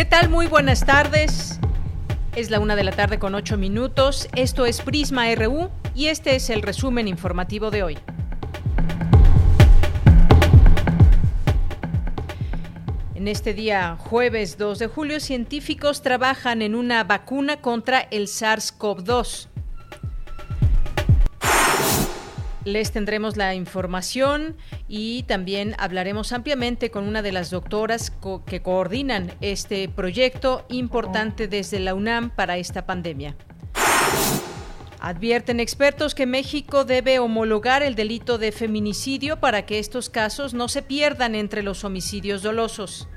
¿Qué tal? Muy buenas tardes. Es la una de la tarde con ocho minutos. Esto es Prisma RU y este es el resumen informativo de hoy. En este día, jueves 2 de julio, científicos trabajan en una vacuna contra el SARS-CoV-2. Les tendremos la información y también hablaremos ampliamente con una de las doctoras que coordinan este proyecto importante desde la UNAM para esta pandemia. Advierten expertos que México debe homologar el delito de feminicidio para que estos casos no se pierdan entre los homicidios dolosos.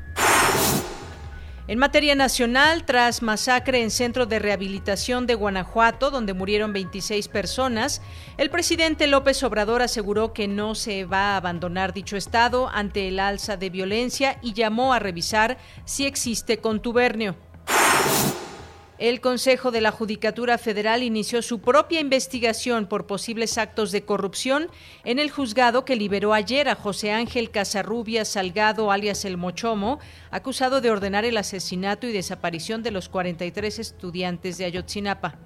En materia nacional, tras masacre en centro de rehabilitación de Guanajuato, donde murieron 26 personas, el presidente López Obrador aseguró que no se va a abandonar dicho estado ante el alza de violencia y llamó a revisar si existe contubernio. El Consejo de la Judicatura Federal inició su propia investigación por posibles actos de corrupción en el juzgado que liberó ayer a José Ángel Casarrubia Salgado, alias El Mochomo, acusado de ordenar el asesinato y desaparición de los 43 estudiantes de Ayotzinapa.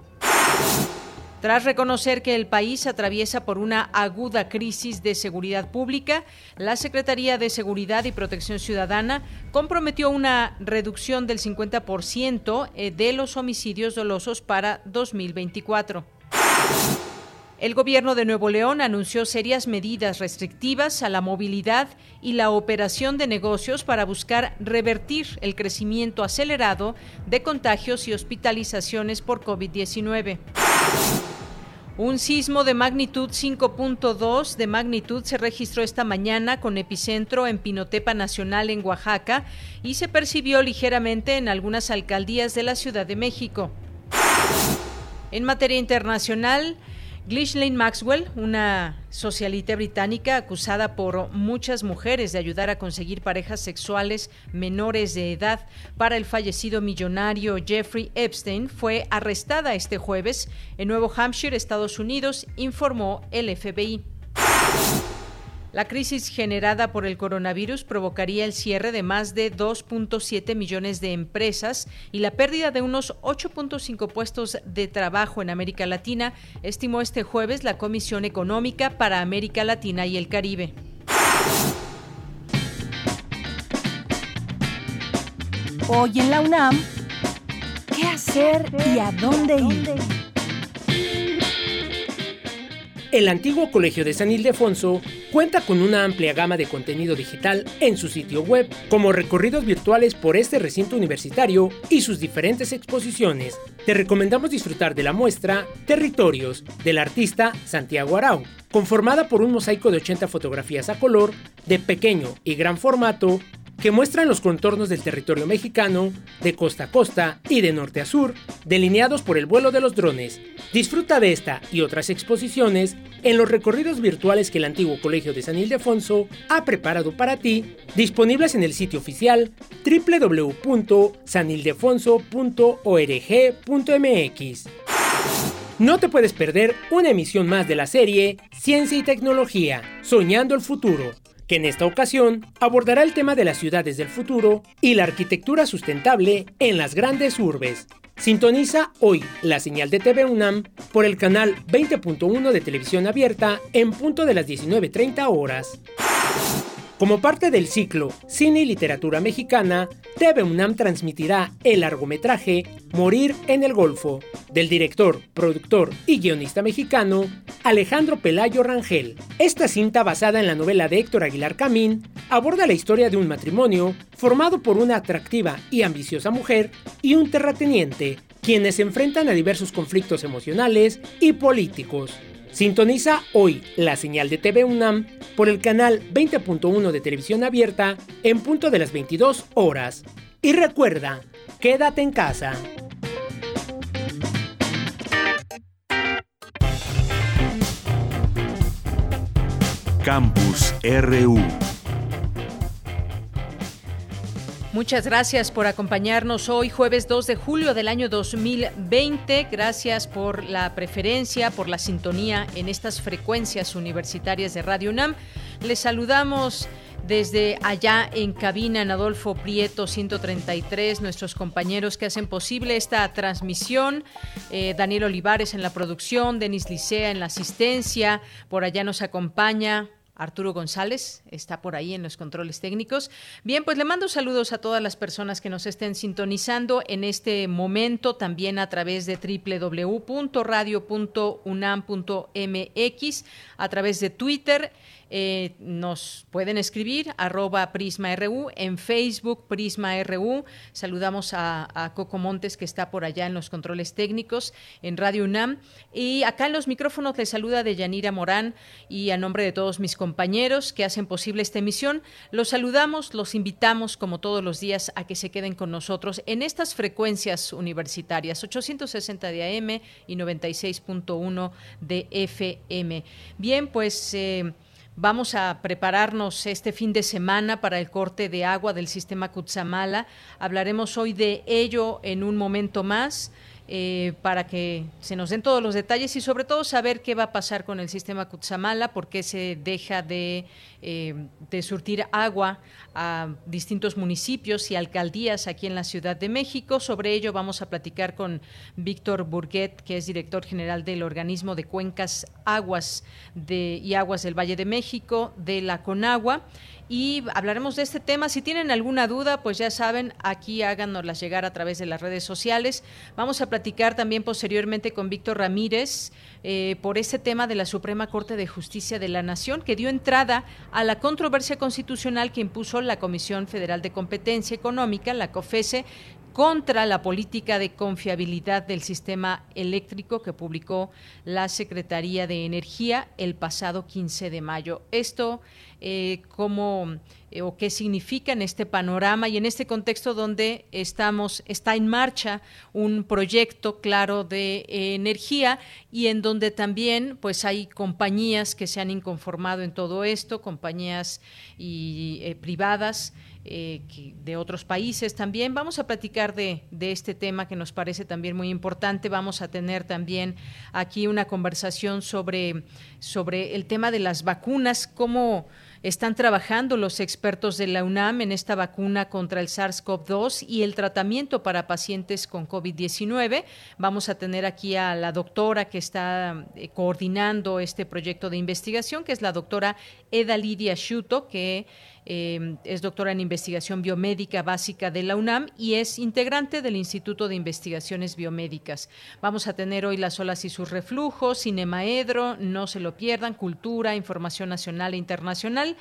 Tras reconocer que el país atraviesa por una aguda crisis de seguridad pública, la Secretaría de Seguridad y Protección Ciudadana comprometió una reducción del 50% eh, de los homicidios dolosos para 2024. El gobierno de Nuevo León anunció serias medidas restrictivas a la movilidad y la operación de negocios para buscar revertir el crecimiento acelerado de contagios y hospitalizaciones por COVID-19. Un sismo de magnitud 5.2 de magnitud se registró esta mañana con epicentro en Pinotepa Nacional en Oaxaca y se percibió ligeramente en algunas alcaldías de la Ciudad de México. En materia internacional, Ghislaine Maxwell, una socialite británica acusada por muchas mujeres de ayudar a conseguir parejas sexuales menores de edad para el fallecido millonario Jeffrey Epstein, fue arrestada este jueves en Nuevo Hampshire, Estados Unidos, informó el FBI. La crisis generada por el coronavirus provocaría el cierre de más de 2.7 millones de empresas y la pérdida de unos 8.5 puestos de trabajo en América Latina, estimó este jueves la Comisión Económica para América Latina y el Caribe. Hoy en la UNAM, ¿qué hacer y a dónde ir? El antiguo Colegio de San Ildefonso cuenta con una amplia gama de contenido digital en su sitio web, como recorridos virtuales por este recinto universitario y sus diferentes exposiciones. Te recomendamos disfrutar de la muestra Territorios del artista Santiago Arau, conformada por un mosaico de 80 fotografías a color de pequeño y gran formato que muestran los contornos del territorio mexicano de costa a costa y de norte a sur, delineados por el vuelo de los drones. Disfruta de esta y otras exposiciones en los recorridos virtuales que el antiguo Colegio de San Ildefonso ha preparado para ti, disponibles en el sitio oficial www.sanildefonso.org.mx. No te puedes perder una emisión más de la serie Ciencia y Tecnología, Soñando el Futuro, que en esta ocasión abordará el tema de las ciudades del futuro y la arquitectura sustentable en las grandes urbes. Sintoniza hoy la señal de TV UNAM por el canal 20.1 de televisión abierta en punto de las 19.30 horas. Como parte del ciclo Cine y Literatura Mexicana, TV UNAM transmitirá el largometraje Morir en el Golfo, del director, productor y guionista mexicano Alejandro Pelayo Rangel. Esta cinta, basada en la novela de Héctor Aguilar Camín, aborda la historia de un matrimonio formado por una atractiva y ambiciosa mujer y un terrateniente quienes se enfrentan a diversos conflictos emocionales y políticos. Sintoniza hoy la señal de TV UNAM por el canal 20.1 de televisión abierta en punto de las 22 horas. Y recuerda, quédate en casa. Campus RU Muchas gracias por acompañarnos hoy, jueves 2 de julio del año 2020. Gracias por la preferencia, por la sintonía en estas frecuencias universitarias de Radio UNAM. Les saludamos desde allá en cabina en Adolfo Prieto 133, nuestros compañeros que hacen posible esta transmisión, eh, Daniel Olivares en la producción, Denis Licea en la asistencia, por allá nos acompaña Arturo González está por ahí en los controles técnicos. Bien, pues le mando saludos a todas las personas que nos estén sintonizando en este momento, también a través de www.radio.unam.mx, a través de Twitter eh, nos pueden escribir arroba PrismaRU en Facebook PrismaRU. Saludamos a, Coco Montes que está por allá en los controles técnicos en Radio UNAM. Y acá en los micrófonos les saluda de Yanira Morán y a nombre de todos mis compañeros que hacen posible esta emisión, los saludamos, los invitamos como todos los días a que se queden con nosotros en estas frecuencias universitarias 860 de AM y 96.1 de FM. Bien, pues... Eh, Vamos a prepararnos este fin de semana para el corte de agua del sistema Cutzamala. Hablaremos hoy de ello en un momento más. Eh, para que se nos den todos los detalles y sobre todo saber qué va a pasar con el sistema Cutzamala, por qué se deja de, eh, de, surtir agua a distintos municipios y alcaldías aquí en la Ciudad de México. Sobre ello vamos a platicar con Víctor Burguet, que es director general del organismo de cuencas aguas de, y aguas del Valle de México, de la Conagua y hablaremos de este tema. Si tienen alguna duda, pues ya saben, aquí háganoslas llegar a través de las redes sociales. Vamos a platicar también posteriormente con Víctor Ramírez eh, por este tema de la Suprema Corte de Justicia de la Nación, que dio entrada a la controversia constitucional que impuso la Comisión Federal de Competencia Económica, la COFESE, contra la política de confiabilidad del sistema eléctrico que publicó la Secretaría de Energía el pasado 15 de mayo. Esto eh, cómo eh, o qué significa en este panorama y en este contexto donde estamos está en marcha un proyecto claro de eh, energía y en donde también pues hay compañías que se han inconformado en todo esto compañías y privadas de otros países también. Vamos a platicar de, de, este tema que nos parece también muy importante. Vamos a tener también aquí una conversación sobre, sobre el tema de las vacunas, cómo están trabajando los expertos de la UNAM en esta vacuna contra el SARS-CoV-2 y el tratamiento para pacientes con COVID-19. Vamos a tener aquí a la doctora que está eh, coordinando este proyecto de investigación, que es la doctora Eda Lidia Schuto, que eh, es doctora en investigación biomédica básica de la UNAM y es integrante del Instituto de Investigaciones Biomédicas. Vamos a tener hoy las olas y sus reflujos, Cinemaedro, no se lo pierdan, cultura, información nacional e internacional.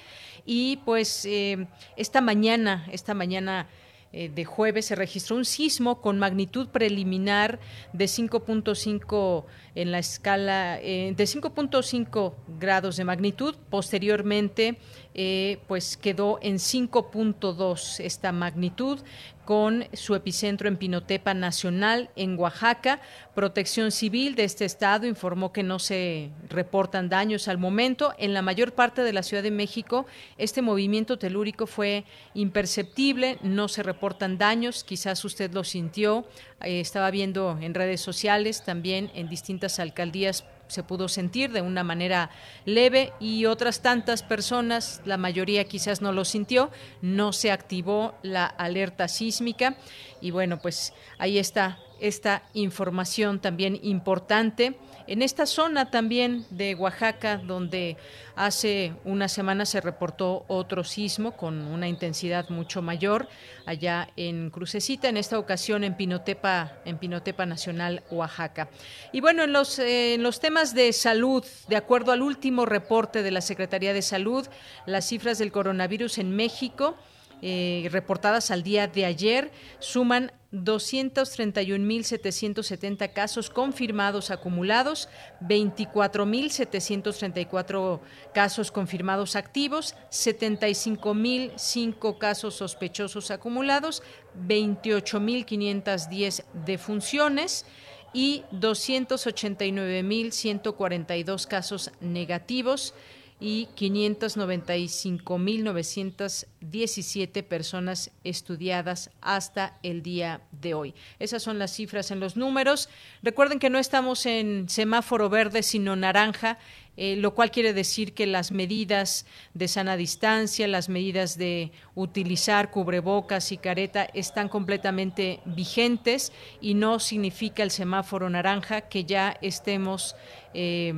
Y pues eh, esta mañana, esta mañana de jueves se registró un sismo con magnitud preliminar de 5.5 en la escala de 5.5 grados de magnitud. Posteriormente eh, pues quedó en 5.2 esta magnitud con su epicentro en Pinotepa Nacional, en Oaxaca. Protección Civil de este estado informó que no se reportan daños al momento. En la mayor parte de la Ciudad de México, este movimiento telúrico fue imperceptible, no se reportan daños, quizás usted lo sintió, eh, estaba viendo en redes sociales, también en distintas alcaldías se pudo sentir de una manera leve y otras tantas personas, la mayoría quizás no lo sintió, no se activó la alerta sísmica. Y bueno, pues ahí está esta información también importante en esta zona también de Oaxaca, donde hace una semana se reportó otro sismo con una intensidad mucho mayor, allá en Crucecita, en esta ocasión en Pinotepa, en Pinotepa Nacional, Oaxaca. Y bueno, en los, en los temas de salud, de acuerdo al último reporte de la Secretaría de Salud, las cifras del coronavirus en México, eh, reportadas al día de ayer suman 231.770 casos confirmados acumulados, 24.734 casos confirmados activos, 75.005 casos sospechosos acumulados, 28.510 defunciones y 289.142 casos negativos y 595.917 personas estudiadas hasta el día de hoy. Esas son las cifras en los números. Recuerden que no estamos en semáforo verde, sino naranja. Eh, lo cual quiere decir que las medidas de sana distancia, las medidas de utilizar cubrebocas y careta están completamente vigentes y no significa el semáforo naranja que ya estemos eh,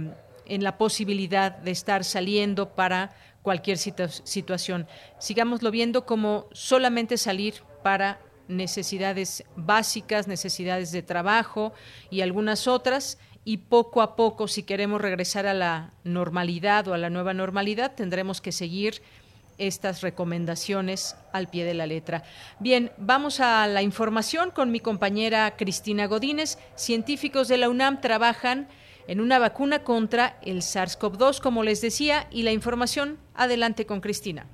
en la posibilidad de estar saliendo para cualquier situación. Sigámoslo viendo como solamente salir para necesidades básicas, necesidades de trabajo y algunas otras, y poco a poco, si queremos regresar a la normalidad o a la nueva normalidad, tendremos que seguir estas recomendaciones al pie de la letra. Bien, vamos a la información con mi compañera Cristina Godínez. Científicos de la UNAM trabajan en una vacuna contra el SARS-CoV-2, como les decía, y la información, adelante con Cristina.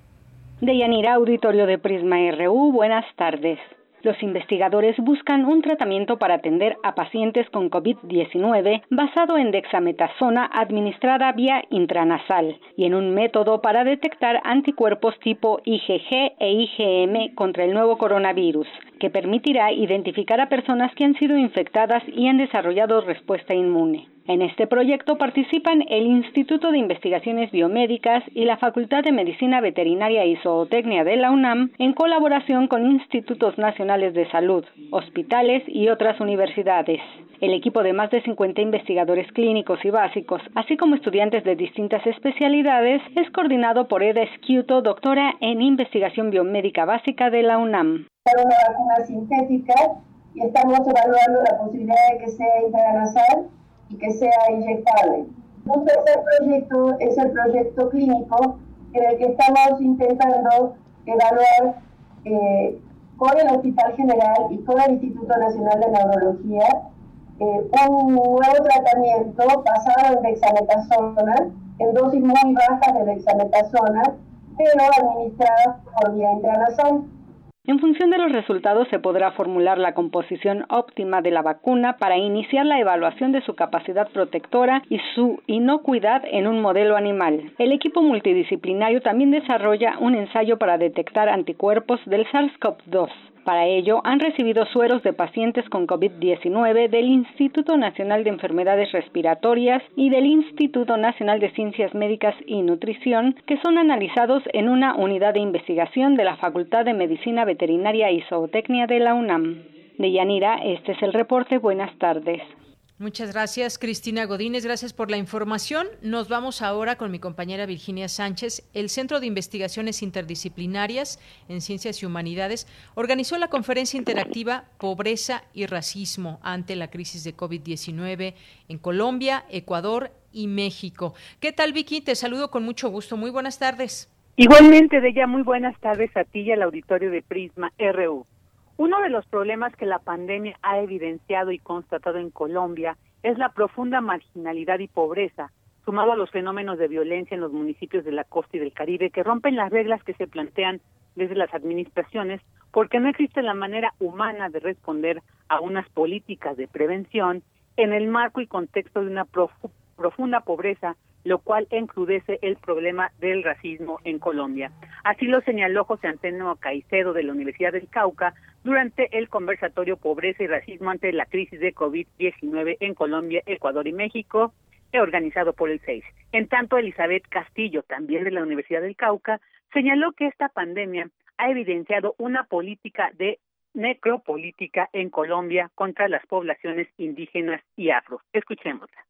Deyanira, auditorio de Prisma RU, buenas tardes. Los investigadores buscan un tratamiento para atender a pacientes con COVID-19 basado en dexametasona administrada vía intranasal y en un método para detectar anticuerpos tipo IgG e IgM contra el nuevo coronavirus, que permitirá identificar a personas que han sido infectadas y han desarrollado respuesta inmune. En este proyecto participan el Instituto de Investigaciones Biomédicas y la Facultad de Medicina Veterinaria y Zootecnia de la UNAM en colaboración con institutos nacionales de salud, hospitales y otras universidades. El equipo de más de 50 investigadores clínicos y básicos, así como estudiantes de distintas especialidades, es coordinado por Eda Esquiuto, doctora en investigación biomédica básica de la UNAM. Una vacuna sintética y estamos evaluando la posibilidad de que sea intranasal y que sea inyectable. Un tercer proyecto es el proyecto clínico en el que estamos intentando evaluar eh, con el Hospital General y con el Instituto Nacional de Neurología eh, un nuevo tratamiento basado en dexametasona, en dosis muy bajas de dexametasona, pero administradas por vía intranasal. En función de los resultados se podrá formular la composición óptima de la vacuna para iniciar la evaluación de su capacidad protectora y su inocuidad en un modelo animal. El equipo multidisciplinario también desarrolla un ensayo para detectar anticuerpos del SARS-CoV-2. Para ello, han recibido sueros de pacientes con COVID-19 del Instituto Nacional de Enfermedades Respiratorias y del Instituto Nacional de Ciencias Médicas y Nutrición, que son analizados en una unidad de investigación de la Facultad de Medicina Veterinaria y Zootecnia de la UNAM. De Yanira, este es el reporte. Buenas tardes. Muchas gracias, Cristina Godínez. Gracias por la información. Nos vamos ahora con mi compañera Virginia Sánchez. El Centro de Investigaciones Interdisciplinarias en Ciencias y Humanidades organizó la conferencia interactiva Pobreza y Racismo ante la crisis de COVID-19 en Colombia, Ecuador y México. ¿Qué tal, Vicky? Te saludo con mucho gusto. Muy buenas tardes. Igualmente, de ella, muy buenas tardes a ti y al auditorio de Prisma RU. Uno de los problemas que la pandemia ha evidenciado y constatado en Colombia es la profunda marginalidad y pobreza, sumado a los fenómenos de violencia en los municipios de la costa y del Caribe que rompen las reglas que se plantean desde las administraciones porque no existe la manera humana de responder a unas políticas de prevención en el marco y contexto de una profunda pobreza lo cual encrudece el problema del racismo en Colombia. Así lo señaló José Antonio Caicedo de la Universidad del Cauca durante el conversatorio Pobreza y Racismo ante la crisis de COVID-19 en Colombia, Ecuador y México, organizado por el SEIS. En tanto, Elizabeth Castillo, también de la Universidad del Cauca, señaló que esta pandemia ha evidenciado una política de necropolítica en Colombia contra las poblaciones indígenas y afro. Escuchémosla.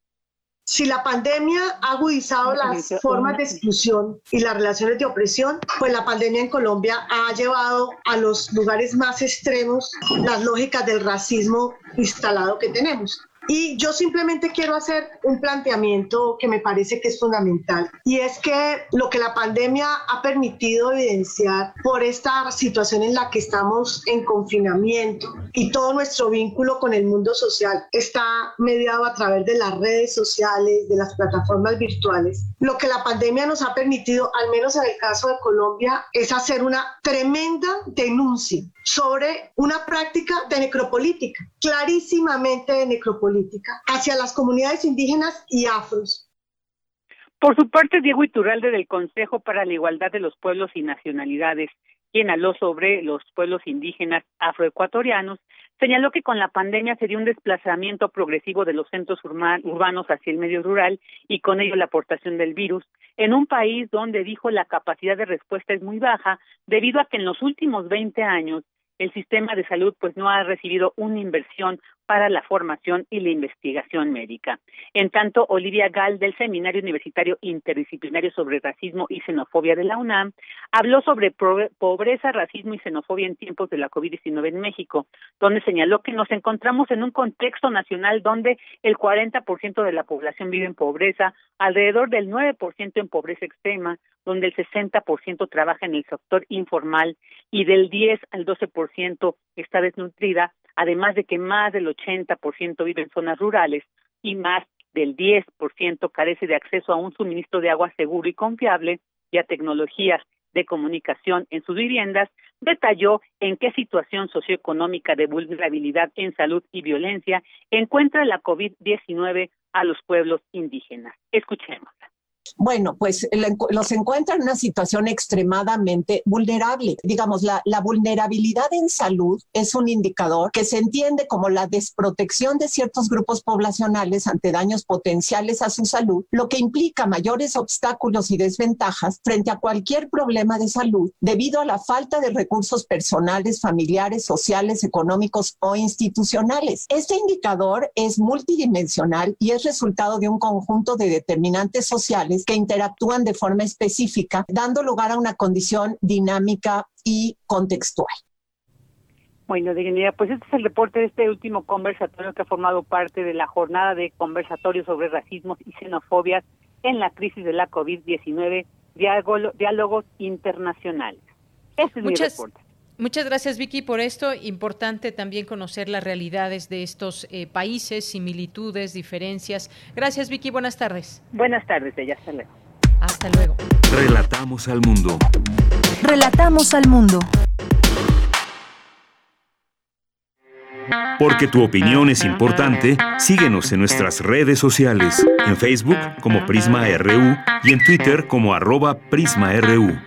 Si la pandemia ha agudizado las formas de exclusión y las relaciones de opresión, pues la pandemia en Colombia ha llevado a los lugares más extremos las lógicas del racismo instalado que tenemos. Y yo simplemente quiero hacer un planteamiento que me parece que es fundamental y es que lo que la pandemia ha permitido evidenciar por esta situación en la que estamos en confinamiento y todo nuestro vínculo con el mundo social está mediado a través de las redes sociales, de las plataformas virtuales. Lo que la pandemia nos ha permitido, al menos en el caso de Colombia, es hacer una tremenda denuncia sobre una práctica de necropolítica, clarísimamente de necropolítica, hacia las comunidades indígenas y afros. Por su parte, Diego Iturralde del Consejo para la Igualdad de los Pueblos y Nacionalidades, quien habló sobre los pueblos indígenas afroecuatorianos, señaló que con la pandemia se dio un desplazamiento progresivo de los centros urbanos hacia el medio rural y con ello la aportación del virus en un país donde dijo la capacidad de respuesta es muy baja debido a que en los últimos 20 años el sistema de salud pues no ha recibido una inversión para la formación y la investigación médica. En tanto, Olivia Gall del Seminario Universitario Interdisciplinario sobre Racismo y Xenofobia de la UNAM habló sobre pobreza, racismo y xenofobia en tiempos de la COVID-19 en México, donde señaló que nos encontramos en un contexto nacional donde el 40% de la población vive en pobreza, alrededor del 9% en pobreza extrema, donde el 60% trabaja en el sector informal y del 10 al 12% está desnutrida, además de que más del 80% vive en zonas rurales y más del 10% carece de acceso a un suministro de agua seguro y confiable y a tecnologías de comunicación en sus viviendas, detalló en qué situación socioeconómica de vulnerabilidad en salud y violencia encuentra la COVID-19 a los pueblos indígenas. Escuchemos. Bueno, pues los encuentra en una situación extremadamente vulnerable. Digamos, la, la, vulnerabilidad en salud es un indicador que se entiende como la desprotección de ciertos grupos poblacionales ante daños potenciales a su salud, lo que implica mayores obstáculos y desventajas frente a cualquier problema de salud debido a la falta de recursos personales, familiares, sociales, económicos o institucionales. Este indicador es multidimensional y es resultado de un conjunto de determinantes sociales que interactúan de forma específica, dando lugar a una condición dinámica y contextual. Bueno, dignidad, pues este es el reporte de este último conversatorio que ha formado parte de la jornada de conversatorio sobre racismo y xenofobias en la crisis de la COVID-19, diálogos internacionales. Ese es mi reporte. Muchas gracias Vicky por esto. Importante también conocer las realidades de estos eh, países, similitudes, diferencias. Gracias Vicky, buenas tardes. Buenas tardes, ella. Hasta luego. Hasta luego. Relatamos al mundo. Relatamos al mundo. Porque tu opinión es importante, síguenos en nuestras redes sociales, en Facebook como Prisma RU y en Twitter como arroba PrismaRU.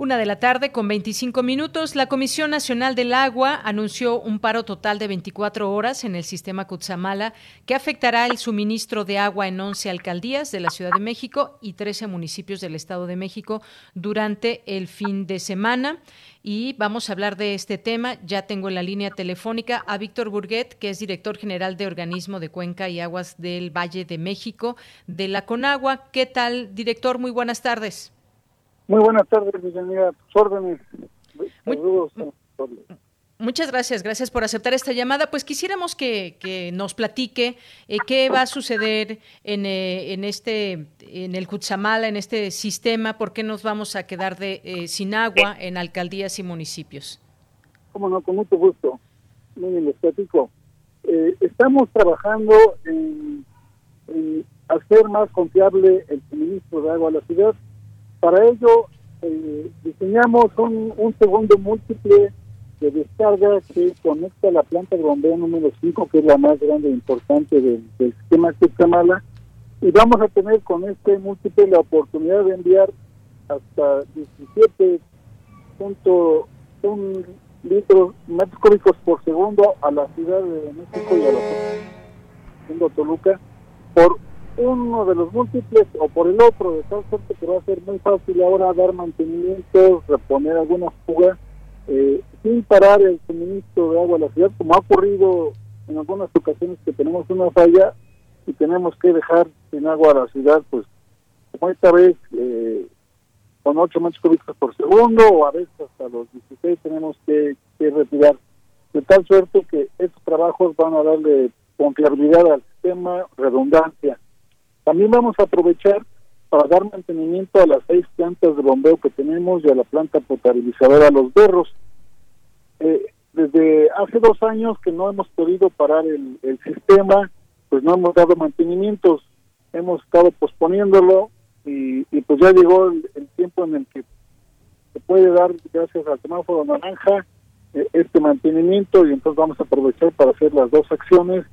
Una de la tarde con 25 minutos, la Comisión Nacional del Agua anunció un paro total de 24 horas en el sistema Cutzamala que afectará el suministro de agua en 11 alcaldías de la Ciudad de México y 13 municipios del Estado de México durante el fin de semana. Y vamos a hablar de este tema. Ya tengo en la línea telefónica a Víctor Burguet, que es director general de Organismo de Cuenca y Aguas del Valle de México de la Conagua. ¿Qué tal, director? Muy buenas tardes. Muy buenas tardes, bienvenida. Tus órdenes. Muchas gracias, gracias por aceptar esta llamada. Pues quisiéramos que, nos platique eh, qué va a suceder en, eh, en, este, en el Cutzamala, en este sistema, por qué nos vamos a quedar de, eh, sin agua en alcaldías y municipios. Cómo no, con mucho gusto. Muy bien, les platico. estamos trabajando en hacer más confiable el suministro de agua a la ciudad para ello, eh, diseñamos un, segundo múltiple de descarga que conecta la planta de bombeo número 5, que es la más grande e importante del, sistema Cucamala, y vamos a tener con este múltiple la oportunidad de enviar hasta 17.1 litros, metros cúbicos por segundo a la Ciudad de México y a la segundo Toluca por uno de los múltiples o por el otro, de tal suerte que va a ser muy fácil ahora dar mantenimiento, reponer alguna fuga, eh, sin parar el suministro de agua a la ciudad, como ha ocurrido en algunas ocasiones que tenemos una falla y tenemos que dejar sin agua a la ciudad, pues como esta vez eh, con 8 metros cúbicos por segundo o a veces hasta los 16 tenemos que, retirar. de tal suerte que estos trabajos van a darle confiabilidad al sistema, redundancia. También vamos a aprovechar para dar mantenimiento a las seis plantas de bombeo que tenemos y a la planta potabilizadora Los Berros. Eh, desde hace dos años que no hemos podido parar el, sistema, pues no hemos dado mantenimientos, hemos estado posponiéndolo y, pues ya llegó el, tiempo en el que se puede dar, gracias al semáforo naranja, eh, este mantenimiento y entonces vamos a aprovechar para hacer las dos acciones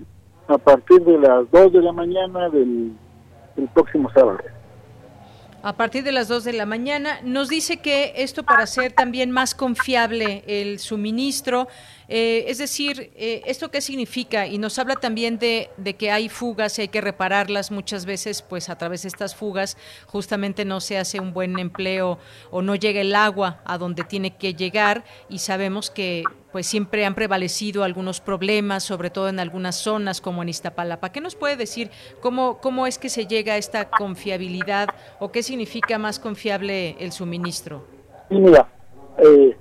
a partir de las dos de la mañana del próximo sábado a partir de las 2 de la mañana. Nos dice que esto para hacer también más confiable el suministro, eh, es decir, eh, ¿esto qué significa? Y nos habla también de, de, que hay fugas y hay que repararlas muchas veces, pues a través de estas fugas justamente no se hace un buen empleo o no llega el agua a donde tiene que llegar y sabemos que pues siempre han prevalecido algunos problemas, sobre todo en algunas zonas como en Iztapalapa. ¿Qué nos puede decir cómo, cómo es que se llega a esta confiabilidad o qué significa más confiable el suministro? mira, eh,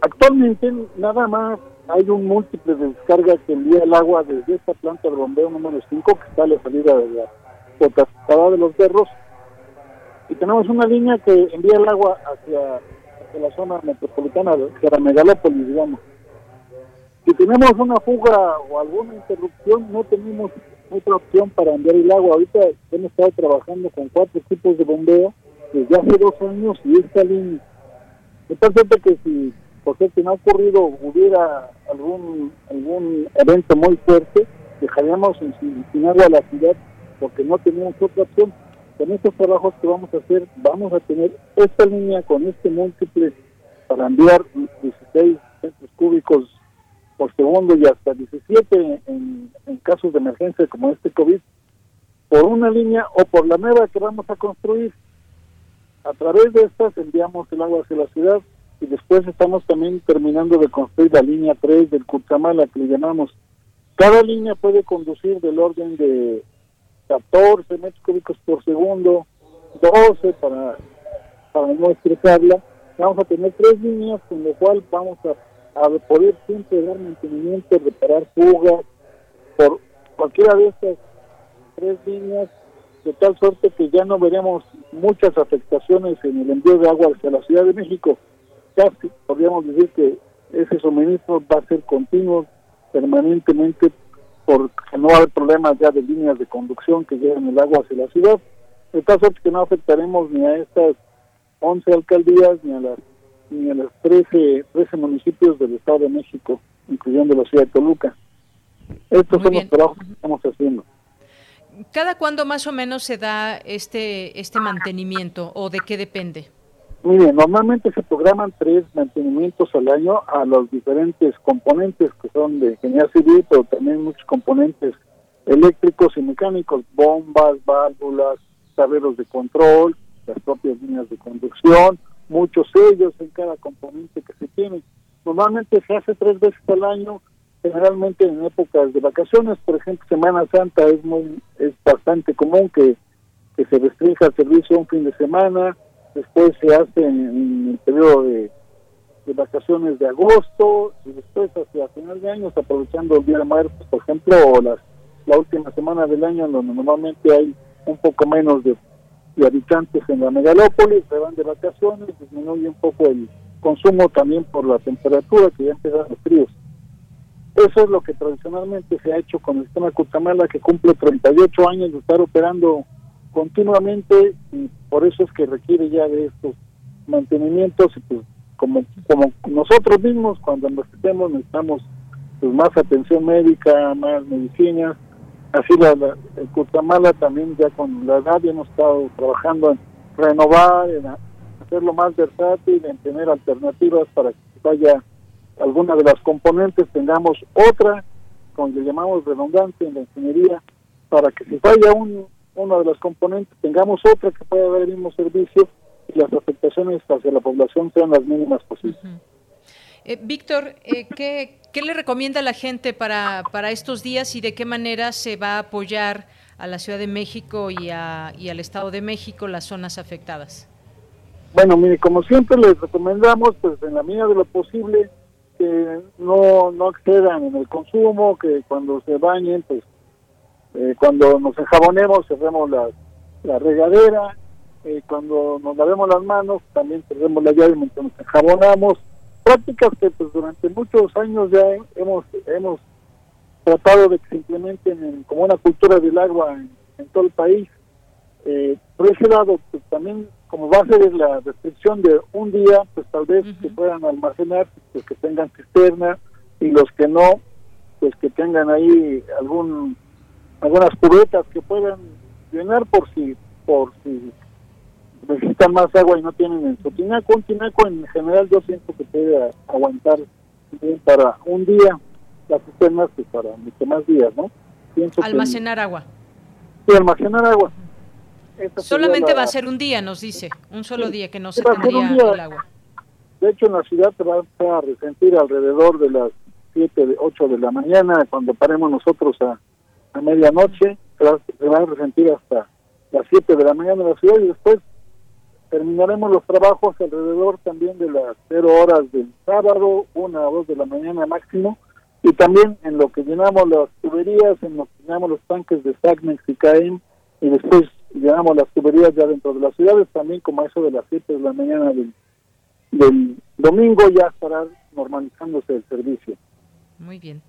actualmente nada más hay un múltiple de descarga que envía el agua desde esta planta de bombeo número 5 que está a la salida de la potabilizadora de los berros y tenemos una línea que envía el agua hacia, hacia la zona metropolitana, hacia la megalópolis, digamos. Si tenemos una fuga o alguna interrupción, no tenemos otra opción para enviar el agua. Ahorita hemos estado trabajando con cuatro equipos de bombeo desde hace dos años y esta línea. Entonces, que si porque si no ha ocurrido, hubiera algún algún evento muy fuerte, dejaríamos sin, agua la ciudad porque no tenemos otra opción. Con estos trabajos que vamos a hacer, vamos a tener esta línea con este múltiple para enviar 16 centros cúbicos por segundo y hasta 17 en, en casos de emergencia como este COVID, por una línea o por la nueva que vamos a construir. A través de estas enviamos el agua hacia la ciudad y después estamos también terminando de construir la línea 3 del Cutamala, que le llamamos. Cada línea puede conducir del orden de 14 metros cúbicos por segundo, 12 para, para no. Vamos a tener tres líneas con lo cual vamos a, a poder siempre dar mantenimiento, reparar fugas por cualquiera de estas tres líneas, de tal suerte que ya no veremos muchas afectaciones en el envío de agua hacia la Ciudad de México casi podríamos decir que ese suministro va a ser continuo permanentemente porque no haber problemas ya de líneas de conducción que llevan el agua hacia la ciudad. De tal suerte que no afectaremos ni a estas 11 alcaldías ni a las ni a los 13, 13 municipios del Estado de México, incluyendo la ciudad de Toluca. Estos son los trabajos que estamos haciendo. ¿Cada cuándo más o menos se da este, este mantenimiento o de qué depende? Mire, normalmente se programan tres mantenimientos al año a los diferentes componentes que son de ingeniería civil, pero también muchos componentes eléctricos y mecánicos, bombas, válvulas, tableros de control, las propias líneas de conducción, muchos sellos en cada componente que se tiene. Normalmente se hace tres veces al año, generalmente en épocas de vacaciones, por ejemplo, Semana Santa es muy es bastante común que, que se restrinja el servicio un fin de semana, después se hace en, el periodo de, vacaciones de agosto y después hacia final de año, aprovechando el Día de Muertos, por ejemplo, o las, la última semana del año donde normalmente hay un poco menos de, habitantes en la megalópolis, se van de vacaciones, disminuye un poco el consumo también por la temperatura que ya empiezan los fríos. Eso es lo que tradicionalmente se ha hecho con el sistema Cutamala que cumple 38 años de estar operando continuamente y por eso es que requiere ya de estos mantenimientos y pues como como nosotros mismos cuando nos estemos necesitamos pues más atención médica, más medicinas, así la, el Cutamala también ya con la edad hemos estado trabajando en renovar, en hacerlo más versátil, en tener alternativas para que vaya alguna de las componentes tengamos otra, como le llamamos redundante en la ingeniería, para que si falla un, una de las componentes, tengamos otra que pueda dar el mismo servicio y las afectaciones hacia la población sean las mínimas posibles. Eh, Víctor, eh, ¿qué, ¿qué, le recomienda a la gente para, para estos días y de qué manera se va a apoyar a la Ciudad de México y, a, y al Estado de México las zonas afectadas? Bueno, mire, como siempre les recomendamos, pues en la medida de lo posible, que no, no excedan en el consumo, que cuando se bañen, pues eh, cuando nos enjabonemos cerremos la, la regadera, eh, cuando nos lavemos las manos también cerremos la llave mientras nos enjabonamos. Prácticas que pues durante muchos años ya hemos, hemos tratado de que se implementen como una cultura del agua en, todo el país. Eh, por ese lado, pues también como va a ser la restricción de un día, pues tal vez se puedan almacenar, pues que tengan cisterna y los que no, pues que tengan ahí algún algunas cubetas que puedan llenar por si por si necesitan más agua y no tienen en su tinaco. Un tinaco en general yo siento que puede aguantar bien para un día las cisternas pues para mucho más días, ¿no? almacenar agua. Sí, almacenar agua. Solamente va a ser un día, nos dice, un solo día que no se tendría el agua. De hecho, en la ciudad se va a resentir alrededor de las 7, de 8 de la mañana, cuando paremos nosotros a, a medianoche, se va, a resentir hasta las 7 de la mañana en la ciudad y después terminaremos los trabajos alrededor también de las 0 horas del sábado, 1 o 2 de la mañana máximo, y también en lo que llenamos las tuberías, en lo que llenamos los tanques de Sagmex y CAEM, y después llenamos las tuberías ya dentro de las ciudades, también como eso de las 7 de la mañana del, del domingo ya estará normalizándose el servicio. Muy bien.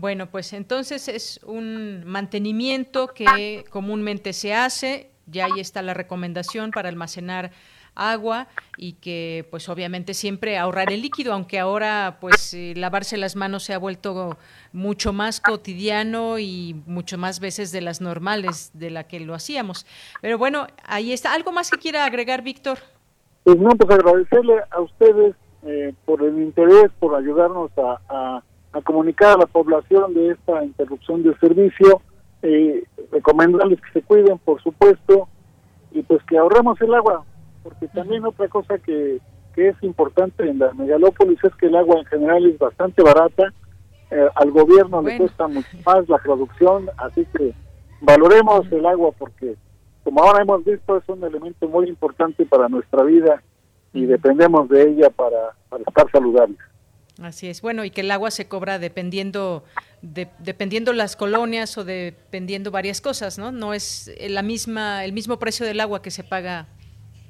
Bueno, pues entonces es un mantenimiento que comúnmente se hace, ya ahí está la recomendación para almacenar agua y que pues obviamente siempre ahorrar el líquido, aunque ahora pues eh, lavarse las manos se ha vuelto mucho más cotidiano y mucho más veces de las normales de la que lo hacíamos. Pero bueno, ahí está. ¿Algo más que quiera agregar, Víctor? Pues no, pues agradecerle a ustedes eh, por el interés, por ayudarnos a, a, comunicar a la población de esta interrupción de servicio, eh, recomendarles que se cuiden, por supuesto, y pues que ahorremos el agua, porque también otra cosa que, que es importante en la megalópolis es que el agua en general es bastante barata, eh, al gobierno le cuesta mucho más la producción, así que valoremos el agua porque como ahora hemos visto es un elemento muy importante para nuestra vida y dependemos de ella para, para estar saludables. Así es. Bueno, y que el agua se cobra dependiendo de, dependiendo las colonias o dependiendo varias cosas, ¿no? No es la misma el mismo precio del agua que se paga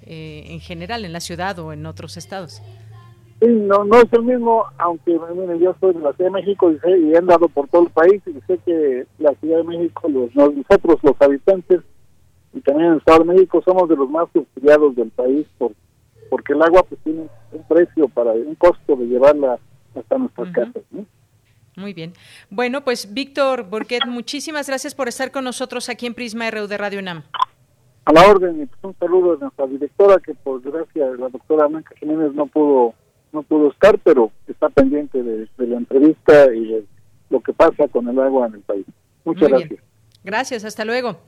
eh, en general en la ciudad o en otros estados. Sí, no, no es el mismo, aunque yo soy de la Ciudad de México y, he andado por todo el país y sé que la Ciudad de México, los, nosotros los habitantes y también el Estado de México somos de los más subsidiados del país por, porque el agua pues tiene un precio para un costo de llevarla hasta nuestras casas. Muy bien. Bueno, pues Víctor Burquet, muchísimas gracias por estar con nosotros aquí en Prisma RU de Radio UNAM. A la orden, pues un saludo a nuestra directora, que por desgracia la doctora Blanca Jiménez no pudo no pudo estar, pero está pendiente de, la entrevista y de lo que pasa con el agua en el país. Muchas gracias. Gracias, hasta luego.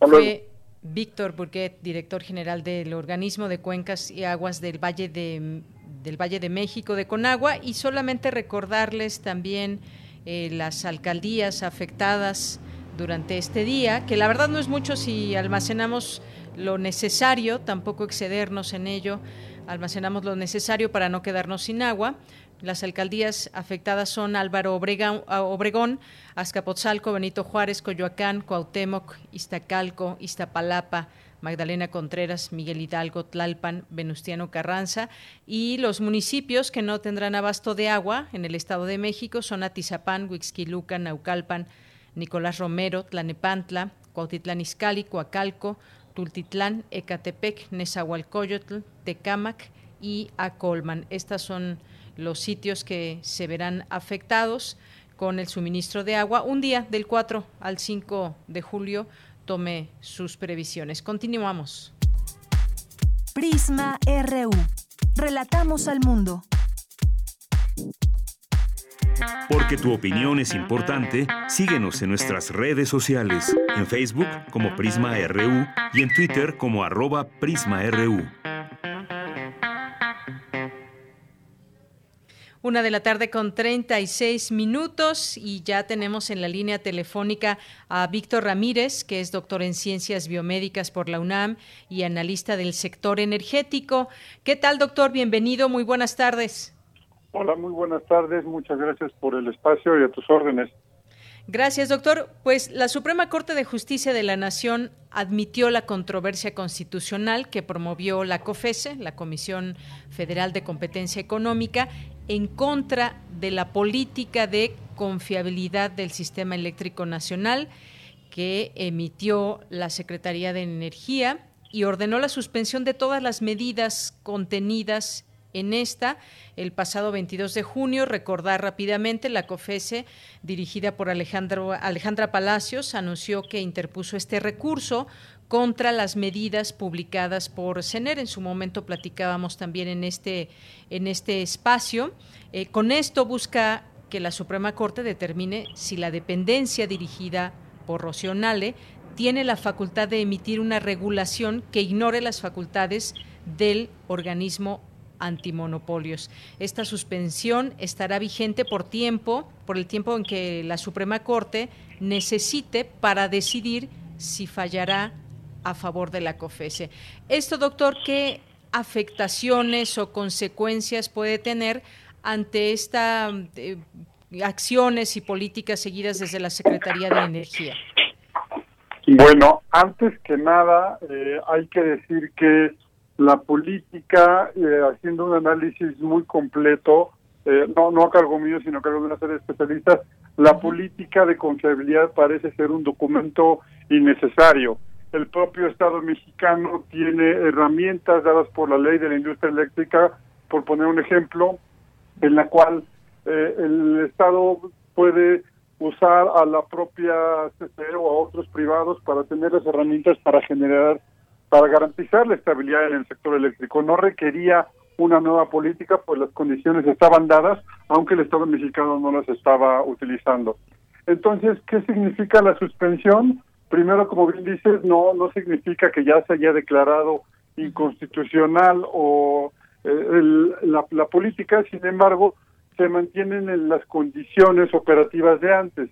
Fue Víctor Burguet, director general del organismo de cuencas y aguas del Valle de del Valle de México de Conagua y solamente recordarles también eh, las alcaldías afectadas durante este día, que la verdad no es mucho si almacenamos lo necesario, tampoco excedernos en ello almacenamos lo necesario para no quedarnos sin agua. Las alcaldías afectadas son Álvaro Obregón, ah, Obregón, Azcapotzalco, Benito Juárez, Coyoacán, Cuauhtémoc, Iztacalco, Iztapalapa, Magdalena Contreras, Miguel Hidalgo, Tlalpan, Venustiano Carranza y los municipios que no tendrán abasto de agua en el Estado de México son Atizapán, Huixquilucan, Naucalpan, Nicolás Romero, Tlanepantla, Cuautitlán Izcalli, Coacalco, Tultitlán, Ecatepec, Nezahualcóyotl, Tecámac y Acolman. Estos son los sitios que se verán afectados con el suministro de agua. Un día del 4 al 5 de julio tome sus previsiones. Continuamos. Prisma RU. Relatamos al mundo. Porque tu opinión es importante, síguenos en nuestras redes sociales, en Facebook como Prisma RU y en Twitter como arroba PrismaRU. Una de la tarde con 36 minutos y ya tenemos en la línea telefónica a Víctor Ramírez, que es doctor en ciencias biomédicas por la UNAM y analista del sector energético. ¿Qué tal, doctor? Bienvenido, muy buenas tardes. Hola, muy buenas tardes. Muchas gracias por el espacio y a tus órdenes. Gracias, doctor. Pues la Suprema Corte de Justicia de la Nación admitió la controversia constitucional que promovió la COFESE, la Comisión Federal de Competencia Económica, en contra de la política de confiabilidad del sistema eléctrico nacional que emitió la Secretaría de Energía y ordenó la suspensión de todas las medidas contenidas en esta el pasado 22 de junio. Recordar rápidamente, la COFESE, dirigida por Alejandro, Alejandra Palacios, anunció que interpuso este recurso contra las medidas publicadas por CENER. En su momento platicábamos también en este, en este espacio. Eh, con esto busca que la Suprema Corte determine si la dependencia dirigida por Rocío tiene la facultad de emitir una regulación que ignore las facultades del organismo antimonopolios. Esta suspensión estará vigente por tiempo, por el tiempo en que la Suprema Corte necesite para decidir si fallará a favor de la COFESE. Esto, doctor, ¿qué afectaciones o consecuencias puede tener ante estas eh, acciones y políticas seguidas desde la Secretaría de Energía? Bueno, antes que nada, eh, hay que decir que la política, eh, haciendo un análisis muy completo, eh, no, no a cargo mío, sino a cargo de una serie de especialistas, la política de confiabilidad parece ser un documento innecesario. El propio Estado mexicano tiene herramientas dadas por la ley de la industria eléctrica, por poner un ejemplo, en la cual eh, el Estado puede usar a la propia CCE o a otros privados para tener las herramientas para generar para garantizar la estabilidad en el sector eléctrico. No requería una nueva política, pues las condiciones estaban dadas, aunque el Estado mexicano no las estaba utilizando. Entonces, ¿qué significa la suspensión? Primero, como bien dices, no, no significa que ya se haya declarado inconstitucional o eh, la, la política, sin embargo, se mantienen en las condiciones operativas de antes,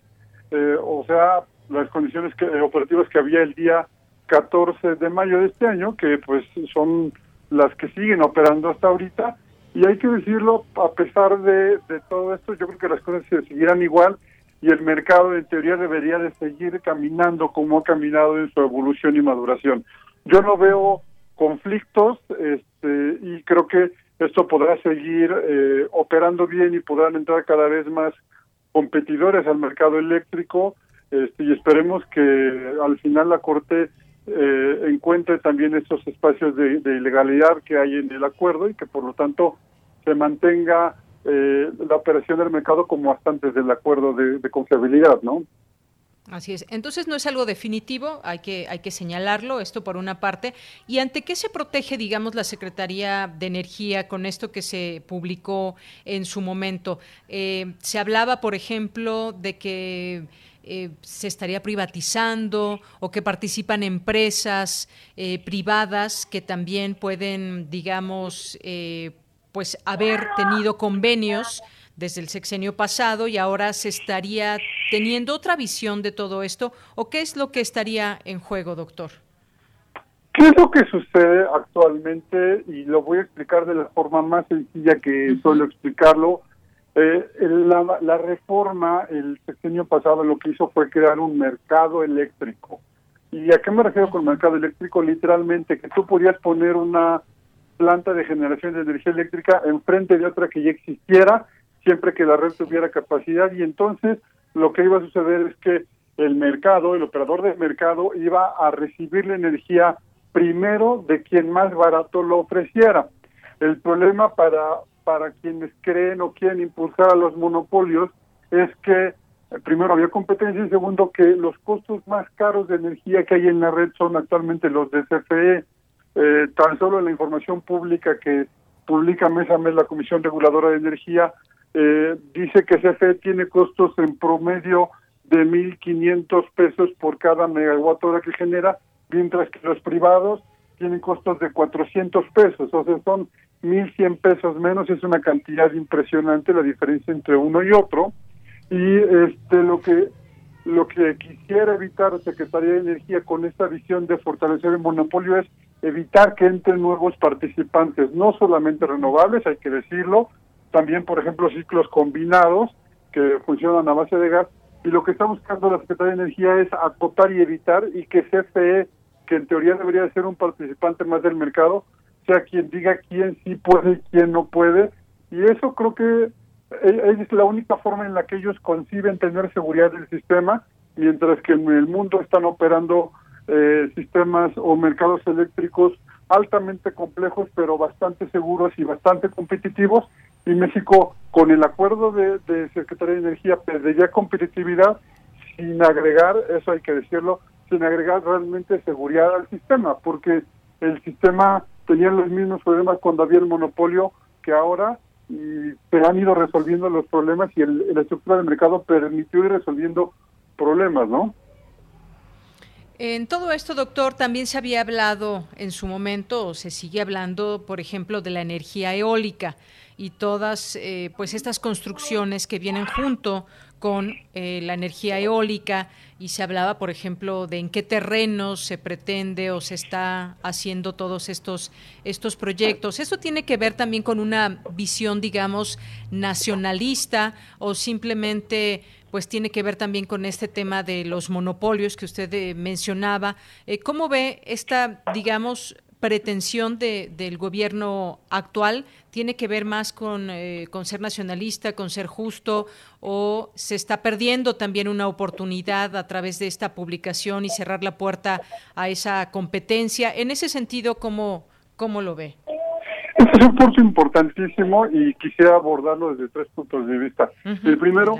eh, o sea, las condiciones que, operativas que había el día 14 de mayo de este año, que pues son las que siguen operando hasta ahorita. Y hay que decirlo, a pesar de, de todo esto, yo creo que las cosas se seguirán igual y el mercado en teoría debería de seguir caminando como ha caminado en su evolución y maduración. Yo no veo conflictos este, y creo que esto podrá seguir eh, operando bien y podrán entrar cada vez más competidores al mercado eléctrico este, y esperemos que al final la Corte eh, encuentre también estos espacios de, ilegalidad que hay en el acuerdo y que por lo tanto se mantenga eh, la operación del mercado como hasta antes del acuerdo de, confiabilidad, ¿no? Así es. Entonces no es algo definitivo, hay que, hay que señalarlo, esto por una parte. ¿Y ante qué se protege, digamos, la Secretaría de Energía con esto que se publicó en su momento? Eh, se hablaba, por ejemplo, de que eh, se estaría privatizando o que participan empresas eh, privadas que también pueden, digamos, pues haber tenido convenios desde el sexenio pasado y ahora se estaría teniendo otra visión de todo esto o qué es lo que estaría en juego, doctor? ¿Qué es lo que sucede actualmente? Y lo voy a explicar de la forma más sencilla que suelo explicarlo eh, la, la, reforma, el sexenio pasado lo que hizo fue crear un mercado eléctrico. ¿Y a qué me refiero con mercado eléctrico? Literalmente que tú podías poner una planta de generación de energía eléctrica enfrente de otra que ya existiera, siempre que la red tuviera capacidad, y entonces lo que iba a suceder es que el mercado, el operador del mercado, iba a recibir la energía primero de quien más barato lo ofreciera. El problema para para quienes creen o quieren impulsar a los monopolios es que eh, primero había competencia y segundo que los costos más caros de energía que hay en la red son actualmente los de CFE. Eh, tan solo en la información pública que publica mes a mes la Comisión Reguladora de Energía eh, dice que CFE tiene costos en promedio de 1.500 pesos por cada megawatt hora que genera, mientras que los privados tienen costos de 400 pesos, o sea, son 1.100 pesos menos, es una cantidad impresionante la diferencia entre uno y otro, y este lo que lo que quisiera evitar Secretaría de Energía con esta visión de fortalecer el monopolio es evitar que entren nuevos participantes, no solamente renovables, hay que decirlo, también, por ejemplo, ciclos combinados que funcionan a base de gas. Y lo que está buscando la Secretaría de Energía es acotar y evitar y que CFE, que en teoría debería ser un participante más del mercado, sea quien diga quién sí puede y quién no puede. Y eso creo que es la única forma en la que ellos conciben tener seguridad del sistema, mientras que en el mundo están operando eh, sistemas o mercados eléctricos altamente complejos, pero bastante seguros y bastante competitivos. Y México, con el acuerdo de, Secretaría de Energía, perdería competitividad sin agregar, eso hay que decirlo, sin agregar realmente seguridad al sistema, porque el sistema tenía los mismos problemas cuando había el monopolio que ahora y se han ido resolviendo los problemas y el, la estructura del mercado permitió ir resolviendo problemas, ¿no? En todo esto, doctor, también se había hablado en su momento, o se sigue hablando, por ejemplo, de la energía eólica y todas eh, pues estas construcciones que vienen junto con eh, la energía eólica y se hablaba, por ejemplo, de en qué terrenos se pretende o se está haciendo todos estos, estos proyectos. ¿Eso tiene que ver también con una visión, digamos, nacionalista o simplemente pues tiene que ver también con este tema de los monopolios que usted eh, mencionaba. Eh, ¿Cómo ve esta, digamos, pretensión de, del gobierno actual tiene que ver más con, eh, con, ser nacionalista, con ser justo, o se está perdiendo también una oportunidad a través de esta publicación y cerrar la puerta a esa competencia. En ese sentido, ¿cómo, cómo lo ve? Este es un punto importantísimo y quisiera abordarlo desde tres puntos de vista. el primero,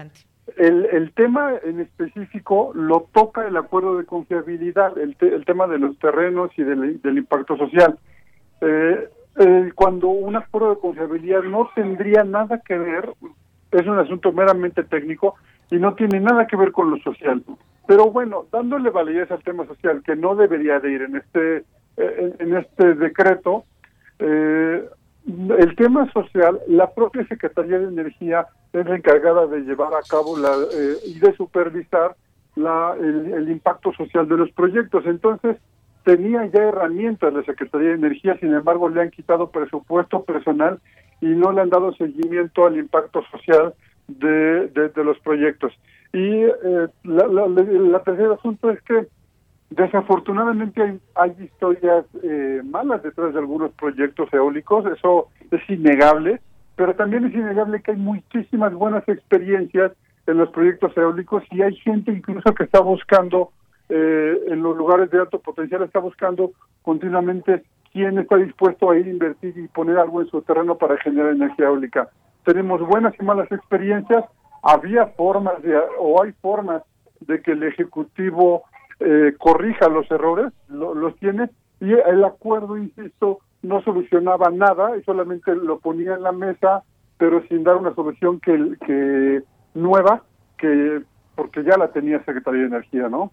el, el, tema en específico lo toca el acuerdo de confiabilidad, el, el tema de los terrenos y del, del impacto social. Eh, eh, cuando un acuerdo de confiabilidad no tendría nada que ver, es un asunto meramente técnico y no tiene nada que ver con lo social. Pero bueno, dándole validez al tema social, que no debería de ir en este, eh, en, en este decreto, eh, el tema social, la propia Secretaría de Energía es la encargada de llevar a cabo la, eh, y de supervisar la, el, impacto social de los proyectos. Entonces, tenía ya herramientas la Secretaría de Energía, sin embargo, le han quitado presupuesto personal y no le han dado seguimiento al impacto social de, de, los proyectos. Y eh, la, la, la tercer asunto es que Desafortunadamente hay, historias eh, malas detrás de algunos proyectos eólicos, eso es innegable, pero también es innegable que hay muchísimas buenas experiencias en los proyectos eólicos y hay gente incluso que está buscando eh, en los lugares de alto potencial, está buscando continuamente quién está dispuesto a ir a invertir y poner algo en su terreno para generar energía eólica. Tenemos buenas y malas experiencias, había formas de, o hay formas de que el Ejecutivo eh, corrija los errores, los tiene, y el acuerdo, insisto, no solucionaba nada y solamente lo ponía en la mesa, pero sin dar una solución que, que nueva, que porque ya la tenía Secretaría de Energía, ¿no?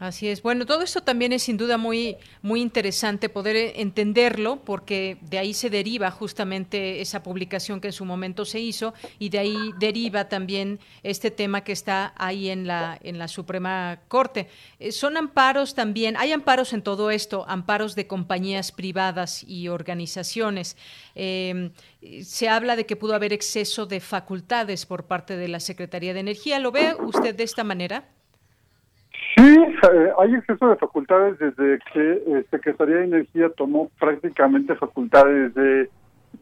Así es. Bueno, todo esto también es sin duda muy, muy interesante poder eh, entenderlo, porque de ahí se deriva justamente esa publicación que en su momento se hizo y de ahí deriva también este tema que está ahí en la, en la Suprema Corte. Eh, son amparos también, hay amparos en todo esto, amparos de compañías privadas y organizaciones. Em, se habla de que pudo haber exceso de facultades por parte de la Secretaría de Energía. ¿Lo ve usted de esta manera? Sí, eh, hay exceso de facultades desde que eh, Secretaría de Energía tomó prácticamente facultades de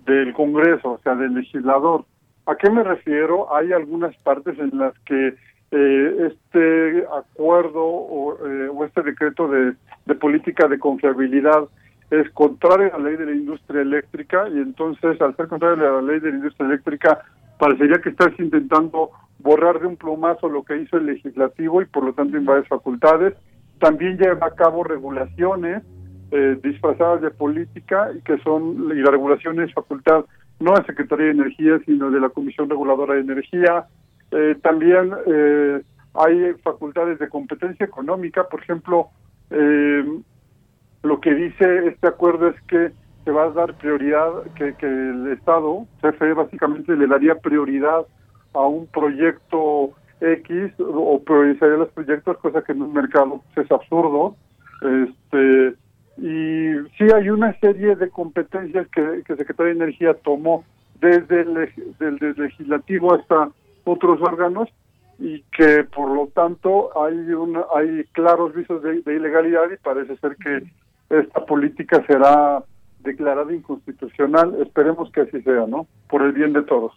del Congreso, o sea, del legislador. ¿A qué me refiero? Hay algunas partes en las que eh, este acuerdo o, o este decreto de, de, política de confiabilidad es contrario a la ley de la industria eléctrica y entonces al ser contrario a la ley de la industria eléctrica parecería que estás intentando borrar de un plumazo lo que hizo el legislativo y por lo tanto invade facultades. También lleva a cabo regulaciones eh, disfrazadas de política y que son, y la regulación es facultad no de Secretaría de Energía, sino de la Comisión Reguladora de Energía. Eh, también eh, hay facultades de competencia económica, por ejemplo, lo que dice este acuerdo es que se va a dar prioridad, que, que el Estado, CFE, básicamente le daría prioridad a un proyecto X o priorizaría los proyectos, cosa que en un mercado es absurdo. Este, y sí hay una serie de competencias que, que Secretaría de Energía tomó desde el, legislativo hasta otros órganos y que por lo tanto hay una, hay claros visos de, ilegalidad y parece ser que esta política será declarada inconstitucional. Esperemos que así sea, ¿no? Por el bien de todos.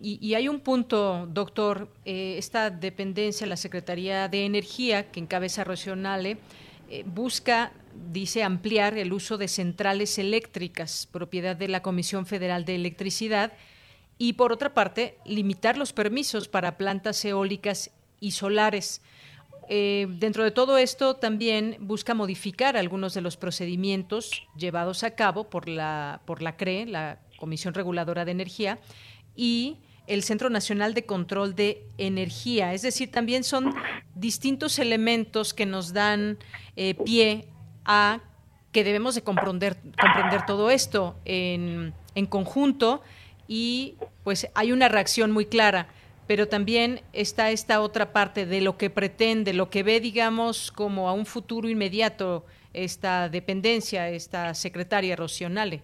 Y, hay un punto, doctor, eh, esta dependencia, la Secretaría de Energía, que encabeza Rocío eh, busca, dice, ampliar el uso de centrales eléctricas, propiedad de la Comisión Federal de Electricidad, y por otra parte, limitar los permisos para plantas eólicas y solares. Eh, dentro de todo esto también busca modificar algunos de los procedimientos llevados a cabo por la, por la CRE, la Comisión Reguladora de Energía, y el Centro Nacional de Control de Energía. Es decir, también son distintos elementos que nos dan eh, pie a que debemos de comprender, comprender todo esto en, en conjunto y pues hay una reacción muy clara pero también está esta otra parte de lo que pretende, lo que ve, digamos, como a un futuro inmediato esta dependencia, esta secretaria Rocionale.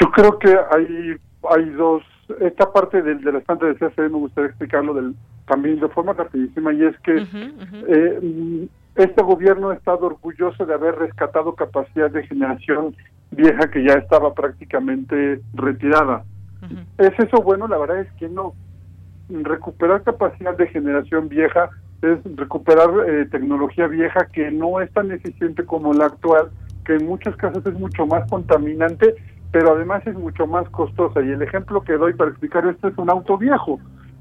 Yo creo que hay, hay dos esta parte de, de la planta de CFE me gustaría explicarlo del, también de forma rapidísima y es que eh, este gobierno ha estado orgulloso de haber rescatado capacidad de generación vieja que ya estaba prácticamente retirada. ¿Es eso bueno? La verdad es que no. Recuperar capacidad de generación vieja es recuperar eh, tecnología vieja que no es tan eficiente como la actual, que en muchos casos es mucho más contaminante pero además es mucho más costosa. Y el ejemplo que doy para explicar esto es un auto viejo.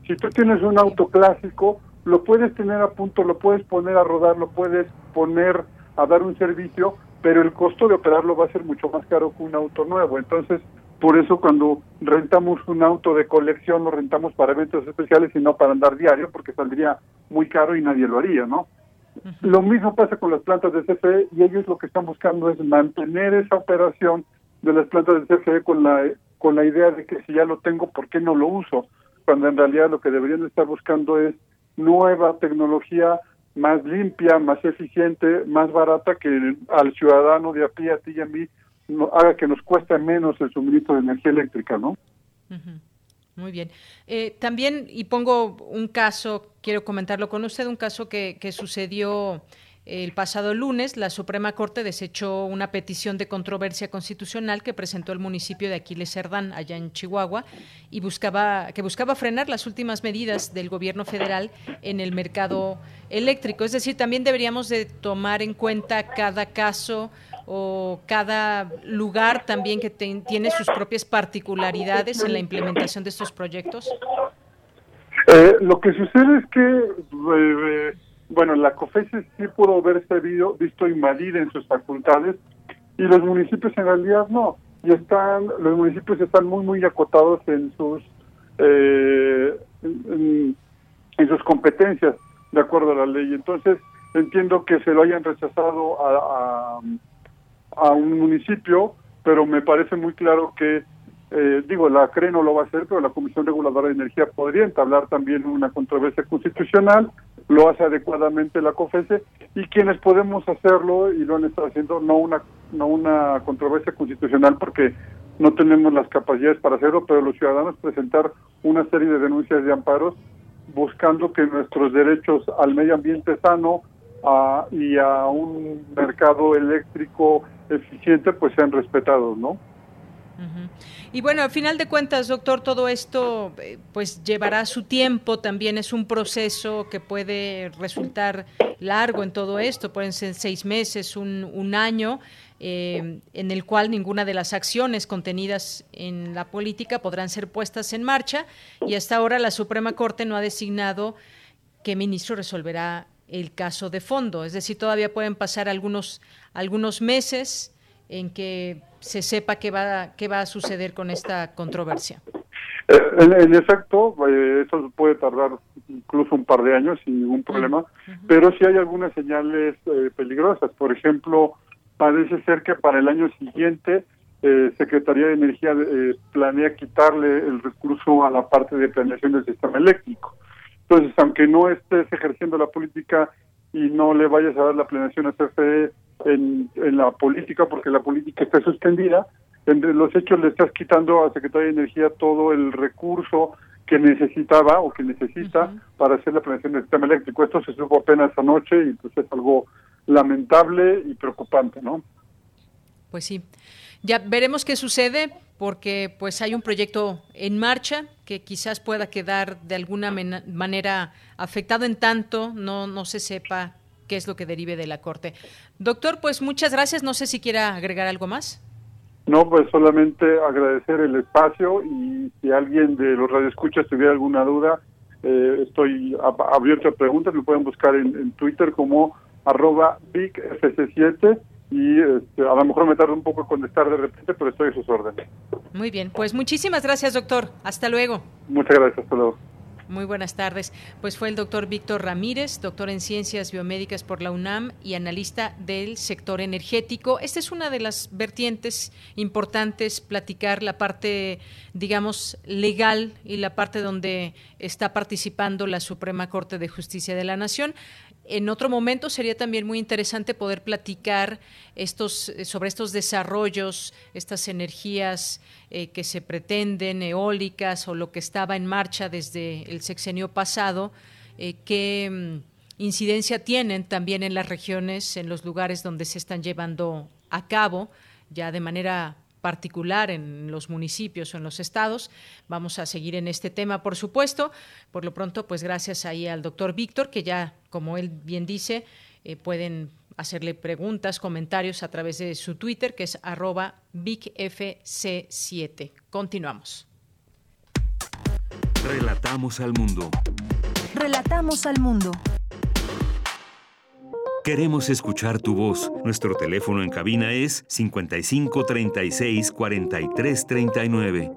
Si tú tienes un auto clásico, lo puedes tener a punto, lo puedes poner a rodar, lo puedes poner a dar un servicio, pero el costo de operarlo va a ser mucho más caro que un auto nuevo. Entonces, por eso cuando rentamos un auto de colección, lo rentamos para eventos especiales y no para andar diario, porque saldría muy caro y nadie lo haría, ¿no? Lo mismo pasa con las plantas de CFE y ellos lo que están buscando es mantener esa operación de las plantas del CFE con la con la idea de que si ya lo tengo, ¿por qué no lo uso? Cuando en realidad lo que deberían estar buscando es nueva tecnología más limpia, más eficiente, más barata que al ciudadano de a pie, a ti y a mí, haga que nos cueste menos el suministro de energía eléctrica, ¿no? Muy bien. Eh, también, y pongo un caso, quiero comentarlo con usted, un caso que, que sucedió el pasado lunes, la Suprema Corte desechó una petición de controversia constitucional que presentó el municipio de Aquiles Cerdán, allá en Chihuahua, y buscaba, que buscaba frenar las últimas medidas del gobierno federal en el mercado eléctrico. Es decir, también deberíamos de tomar en cuenta cada caso o cada lugar también que tiene sus propias particularidades en la implementación de estos proyectos. Eh, lo que sucede es que eh, bueno, la COFESE sí pudo verse visto invadida en sus facultades y los municipios en realidad no. Y están, los municipios están muy, muy acotados en sus, eh, en, sus competencias, de acuerdo a la ley. Entonces, entiendo que se lo hayan rechazado a, a, un municipio, pero me parece muy claro que eh, digo, la CRE no lo va a hacer, pero la Comisión Reguladora de Energía podría entablar también una controversia constitucional lo hace adecuadamente la COFESE y quienes podemos hacerlo y lo han estado haciendo no una no una controversia constitucional porque no tenemos las capacidades para hacerlo, pero los ciudadanos presentar una serie de denuncias de amparos buscando que nuestros derechos al medio ambiente sano y a un mercado eléctrico eficiente pues sean respetados, ¿no? Y bueno, al final de cuentas, doctor, todo esto eh, pues llevará su tiempo, también es un proceso que puede resultar largo en todo esto, pueden ser seis meses, un, año, eh, en el cual ninguna de las acciones contenidas en la política podrán ser puestas en marcha. Y hasta ahora la Suprema Corte no ha designado qué ministro resolverá el caso de fondo, es decir, todavía pueden pasar algunos, algunos meses en que se sepa qué va, qué va a suceder con esta controversia. Eh, en, efecto, eh, eso puede tardar incluso un par de años sin ningún problema, pero sí hay algunas señales eh, peligrosas. Por ejemplo, parece ser que para el año siguiente Secretaría de Energía planea quitarle el recurso a la parte de planeación del sistema eléctrico. Entonces, aunque no estés ejerciendo la política y no le vayas a dar la planeación a CFE en, la política porque la política está suspendida, en los hechos le estás quitando a Secretaría de Energía todo el recurso que necesitaba o que necesita para hacer la prevención del sistema eléctrico. Esto se supo apenas anoche y pues es algo lamentable y preocupante, ¿no? Pues sí. Ya veremos qué sucede porque pues hay un proyecto en marcha que quizás pueda quedar de alguna manera afectado en tanto no no se sepa qué es lo que derive de la corte. Doctor, pues muchas gracias. No sé si quiera agregar algo más. No, pues solamente agradecer el espacio y si alguien de los radioescuchas tuviera alguna duda, eh, estoy abierto a preguntas, me pueden buscar en, Twitter como arroba BigFC7 y este, a lo mejor me tardo un poco en contestar de repente, pero estoy a sus órdenes. Muy bien, pues muchísimas gracias, doctor. Hasta luego. Muchas gracias, hasta luego. Muy buenas tardes. Pues fue el doctor Víctor Ramírez, doctor en Ciencias Biomédicas por la UNAM y analista del sector energético. Esta es una de las vertientes importantes, platicar la parte, digamos, legal y la parte donde está participando la Suprema Corte de Justicia de la Nación. En otro momento sería también muy interesante poder platicar estos, eh, sobre estos desarrollos, estas energías eh, que se pretenden, eólicas o lo que estaba en marcha desde el sexenio pasado, eh, qué mm, incidencia tienen también en las regiones, en los lugares donde se están llevando a cabo, ya de manera particular en los municipios o en los estados. Vamos a seguir en este tema, por supuesto. Por lo pronto, pues gracias ahí al doctor Víctor, que ya, como él bien dice, eh, pueden hacerle preguntas, comentarios a través de su Twitter, que es arroba BigFC7. Continuamos. Relatamos al mundo. Relatamos al mundo. Queremos escuchar tu voz. Nuestro teléfono en cabina es 55 36 43 39.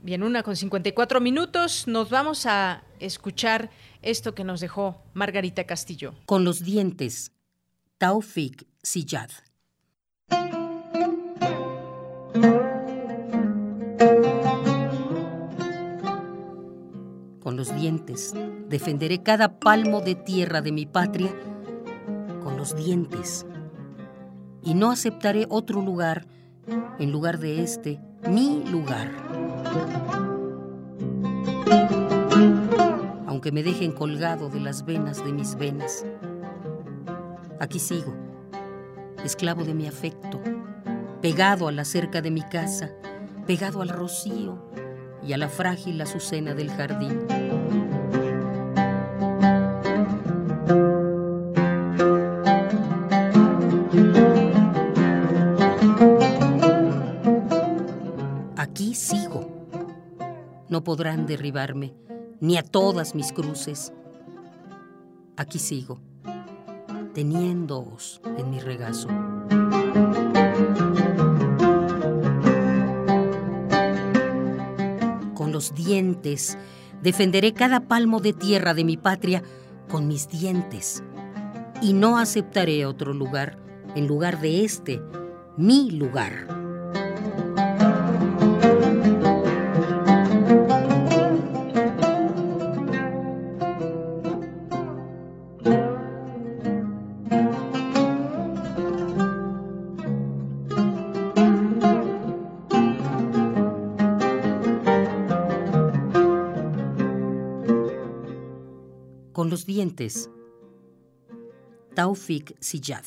Bien, una con 54 minutos. Nos vamos a escuchar esto que nos dejó Margarita Castillo. Con los dientes, Taufik Siyad. Con los dientes, defenderé cada palmo de tierra de mi patria los dientes. Y no aceptaré otro lugar en lugar de este, mi lugar. Aunque me dejen colgado de las venas de mis venas. Aquí sigo, esclavo de mi afecto, pegado a la cerca de mi casa, pegado al rocío y a la frágil azucena del jardín. No podrán derribarme, ni a todas mis cruces. Aquí sigo, teniéndoos en mi regazo. Con los dientes defenderé cada palmo de tierra de mi patria con mis dientes, y no aceptaré otro lugar en lugar de este, mi lugar. Dientes. Taufik Siyad.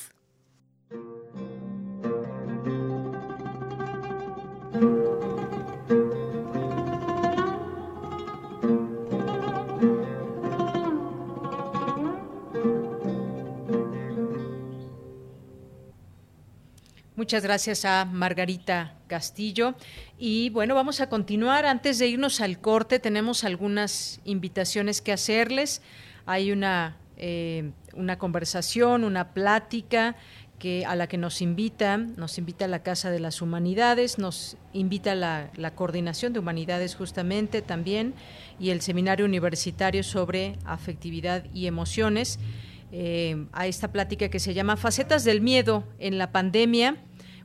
Muchas gracias a Margarita Castillo. Y bueno, vamos a continuar. Antes de irnos al corte, tenemos algunas invitaciones que hacerles hay una, eh, una conversación, una plática que, a la que nos invita, nos invita la Casa de las Humanidades, nos invita la, la Coordinación de Humanidades justamente también y el Seminario Universitario sobre Afectividad y Emociones. Eh, a esta plática que se llama Facetas del Miedo en la Pandemia,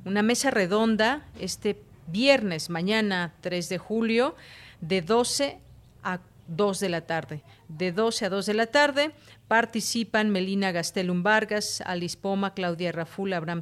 una mesa redonda este viernes, mañana 3 de julio, de 12 a 2 de la tarde. De 12 a 2 de la tarde. Participan Melina Gastelum Vargas, Alice Poma, Claudia Raful, Abraham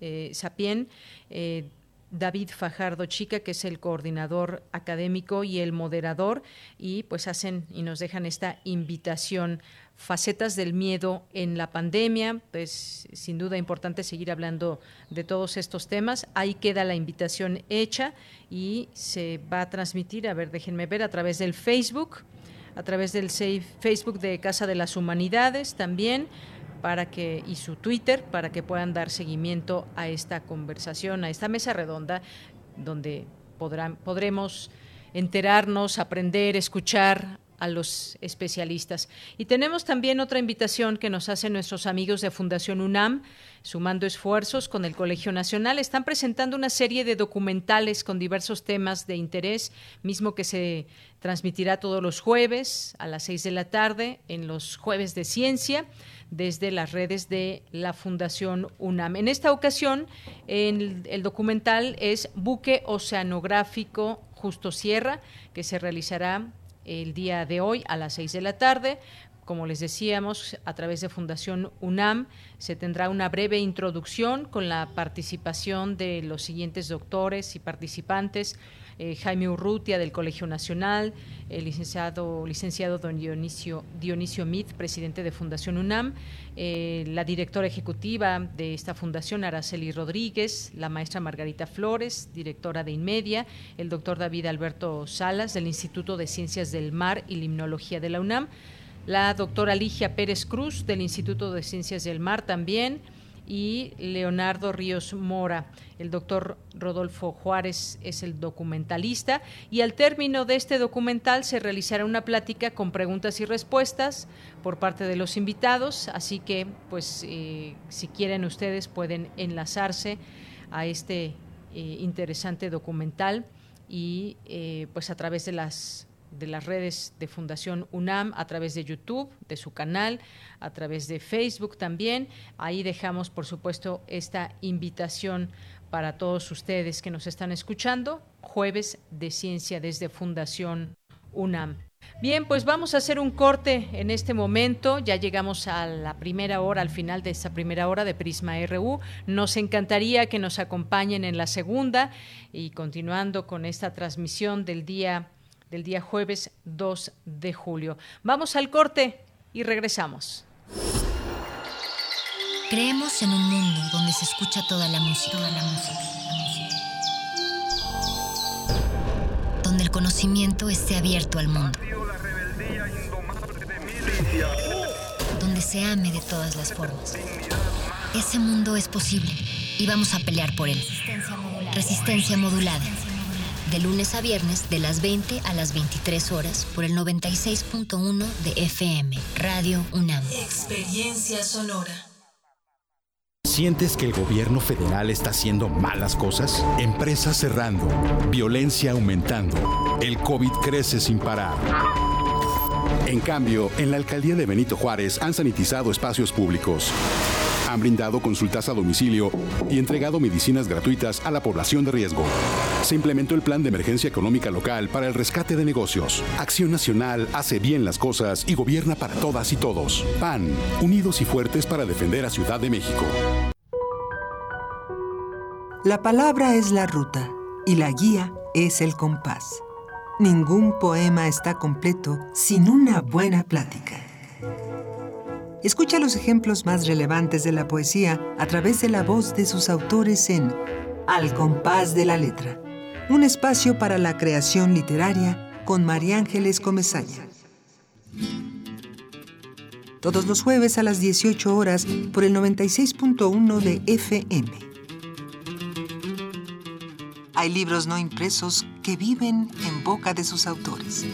eh, Sapien, eh, David Fajardo Chica, que es el coordinador académico y el moderador, y pues hacen y nos dejan esta invitación. Facetas del miedo en la pandemia, pues sin duda importante seguir hablando de todos estos temas. Ahí queda la invitación hecha y se va a transmitir, a ver, déjenme ver, a través del Facebook, a través del Facebook de Casa de las Humanidades también para que y su Twitter para que puedan dar seguimiento a esta conversación, a esta mesa redonda donde podrán podremos enterarnos, aprender, escuchar a los especialistas. Y tenemos también otra invitación que nos hacen nuestros amigos de Fundación UNAM, sumando esfuerzos con el Colegio Nacional. Están presentando una serie de documentales con diversos temas de interés, mismo que se transmitirá todos los jueves a las seis de la tarde en los jueves de ciencia desde las redes de la Fundación UNAM. En esta ocasión, el, el documental es Buque Oceanográfico Justo Sierra, que se realizará el día de hoy a las seis de la tarde. Como les decíamos, a través de Fundación UNAM se tendrá una breve introducción con la participación de los siguientes doctores y participantes. Eh, Jaime Urrutia del Colegio Nacional, el licenciado, licenciado don Dionisio, Dionisio Mit, presidente de Fundación UNAM, eh, la directora ejecutiva de esta fundación, Araceli Rodríguez, la maestra Margarita Flores, directora de Inmedia, el doctor David Alberto Salas del Instituto de Ciencias del Mar y Limnología de la UNAM, la doctora Ligia Pérez Cruz del Instituto de Ciencias del Mar también, y Leonardo Ríos Mora. El doctor Rodolfo Juárez es el documentalista y al término de este documental se realizará una plática con preguntas y respuestas por parte de los invitados, así que pues eh, si quieren ustedes pueden enlazarse a este eh, interesante documental y eh, pues a través de las de las redes de Fundación UNAM, a través de YouTube, de su canal, a través de Facebook también. Ahí dejamos, por supuesto, esta invitación para todos ustedes que nos están escuchando, jueves de ciencia desde Fundación UNAM. Bien, pues vamos a hacer un corte en este momento. Ya llegamos a la primera hora, al final de esta primera hora de Prisma RU. Nos encantaría que nos acompañen en la segunda y continuando con esta transmisión del día del día jueves 2 de julio. Vamos al corte y regresamos. Creemos en un mundo donde se escucha toda la música, toda la música, donde el conocimiento esté abierto al mundo, donde se ame de todas las formas. Ese mundo es posible y vamos a pelear por él. Resistencia modulada de lunes a viernes de las 20 a las 23 horas por el 96.1 de FM, Radio UNAM. Experiencia sonora. ¿Sientes que el gobierno federal está haciendo malas cosas? Empresas cerrando, violencia aumentando, el COVID crece sin parar. En cambio, en la alcaldía de Benito Juárez han sanitizado espacios públicos han brindado consultas a domicilio y entregado medicinas gratuitas a la población de riesgo. Se implementó el Plan de Emergencia Económica Local para el rescate de negocios. Acción Nacional hace bien las cosas y gobierna para todas y todos. PAN, unidos y fuertes para defender a Ciudad de México. La palabra es la ruta y la guía es el compás. Ningún poema está completo sin una buena plática. Escucha los ejemplos más relevantes de la poesía a través de la voz de sus autores en Al compás de la letra, un espacio para la creación literaria con María Ángeles Comezaña. Todos los jueves a las 18 horas por el 96.1 de FM. Hay libros no impresos que viven en boca de sus autores.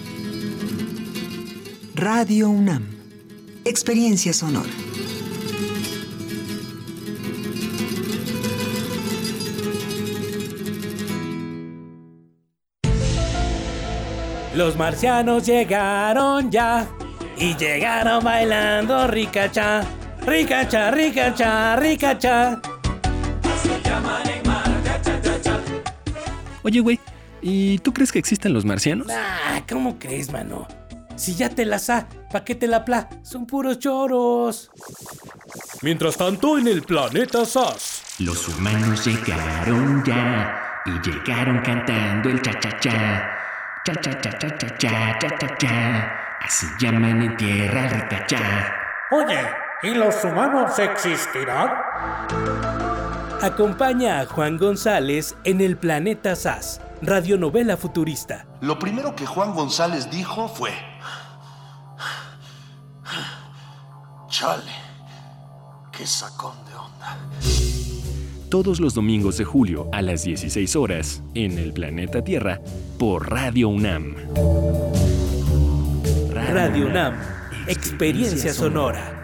Radio UNAM Experiencia sonora. Los marcianos llegaron ya y llegaron bailando ricacha, ricacha, ricacha, ricacha. Oye, güey, ¿y tú crees que existen los marcianos? Ah, ¿cómo crees, mano? Si ya te la sa, ¿pa' qué te la pla? Son puros choros. Mientras tanto, en el planeta SAS. Los humanos llegaron ya y llegaron cantando el cha-cha-cha. Cha-cha-cha-cha-cha-cha-cha-cha. Así llaman en tierra ricachá. Oye, ¿y los humanos existirán? Acompaña a Juan González en el planeta SAS, radionovela futurista. Lo primero que Juan González dijo fue... Chale, qué sacón de onda. Todos los domingos de julio a las 16 horas en el planeta Tierra por Radio UNAM. Radio UNAM, experiencia sonora.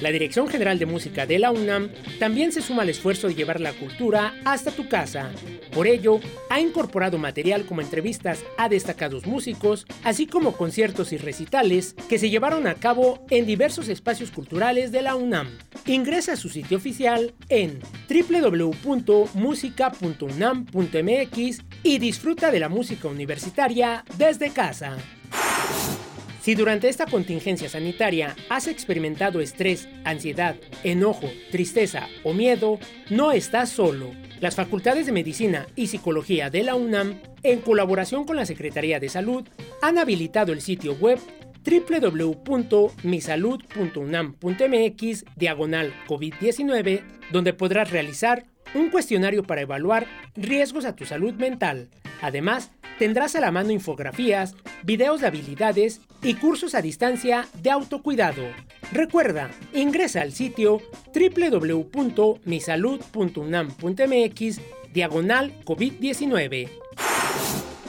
La Dirección General de Música de la UNAM también se suma al esfuerzo de llevar la cultura hasta tu casa. Por ello, ha incorporado material como entrevistas a destacados músicos, así como conciertos y recitales que se llevaron a cabo en diversos espacios culturales de la UNAM. Ingresa a su sitio oficial en www.musica.unam.mx y disfruta de la música universitaria desde casa. Si durante esta contingencia sanitaria has experimentado estrés, ansiedad, enojo, tristeza o miedo, no estás solo. Las Facultades de Medicina y Psicología de la UNAM, en colaboración con la Secretaría de Salud, han habilitado el sitio web www.misalud.unam.mx diagonal COVID-19, donde podrás realizar un cuestionario para evaluar riesgos a tu salud mental. Además, tendrás a la mano infografías, videos de habilidades y cursos a distancia de autocuidado. Recuerda, ingresa al sitio www.misalud.unam.mx diagonal COVID-19.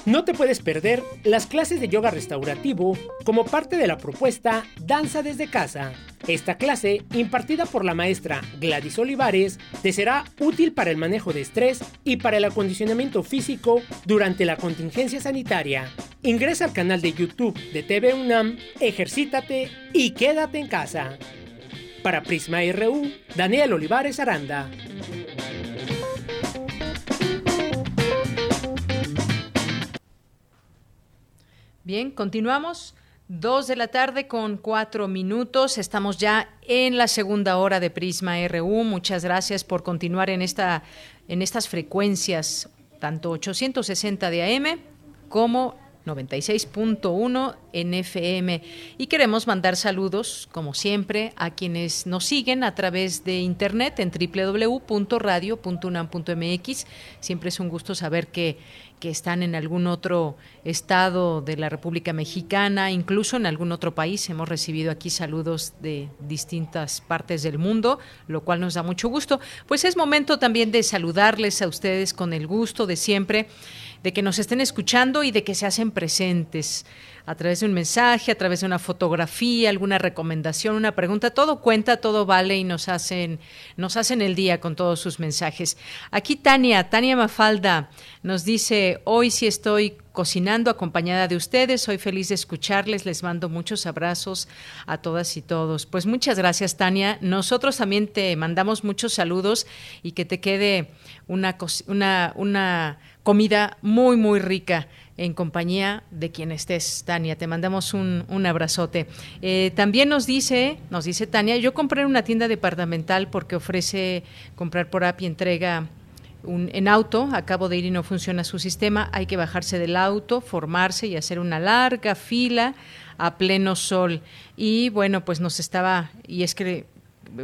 No te puedes perder las clases de yoga restaurativo como parte de la propuesta Danza desde casa. Esta clase, impartida por la maestra Gladys Olivares, te será útil para el manejo de estrés y para el acondicionamiento físico durante la contingencia sanitaria. Ingresa al canal de YouTube de TV UNAM, ejercítate y quédate en casa. Para Prisma RU, Daniel Olivares Aranda. Bien, continuamos. Dos de la tarde con cuatro minutos. Estamos ya en la segunda hora de Prisma RU. Muchas gracias por continuar en, esta, en estas frecuencias, tanto 860 de AM como 96.1 en FM. Y queremos mandar saludos, como siempre, a quienes nos siguen a través de internet en www.radio.unam.mx. Siempre es un gusto saber que que están en algún otro estado de la República Mexicana, incluso en algún otro país. Hemos recibido aquí saludos de distintas partes del mundo, lo cual nos da mucho gusto. Pues es momento también de saludarles a ustedes con el gusto de siempre, de que nos estén escuchando y de que se hacen presentes a través de un mensaje, a través de una fotografía, alguna recomendación, una pregunta, todo cuenta, todo vale y nos hacen, nos hacen el día con todos sus mensajes. Aquí Tania, Tania Mafalda nos dice, hoy sí estoy cocinando acompañada de ustedes. Soy feliz de escucharles. Les mando muchos abrazos a todas y todos. Pues muchas gracias, Tania. Nosotros también te mandamos muchos saludos y que te quede una, una, una comida muy, muy rica en compañía de quien estés, Tania. Te mandamos un, un abrazote. Eh, también nos dice, nos dice Tania, yo compré en una tienda departamental porque ofrece comprar por app y entrega un, en auto, acabo de ir y no funciona su sistema, hay que bajarse del auto, formarse y hacer una larga fila a pleno sol. Y bueno, pues nos estaba, y es que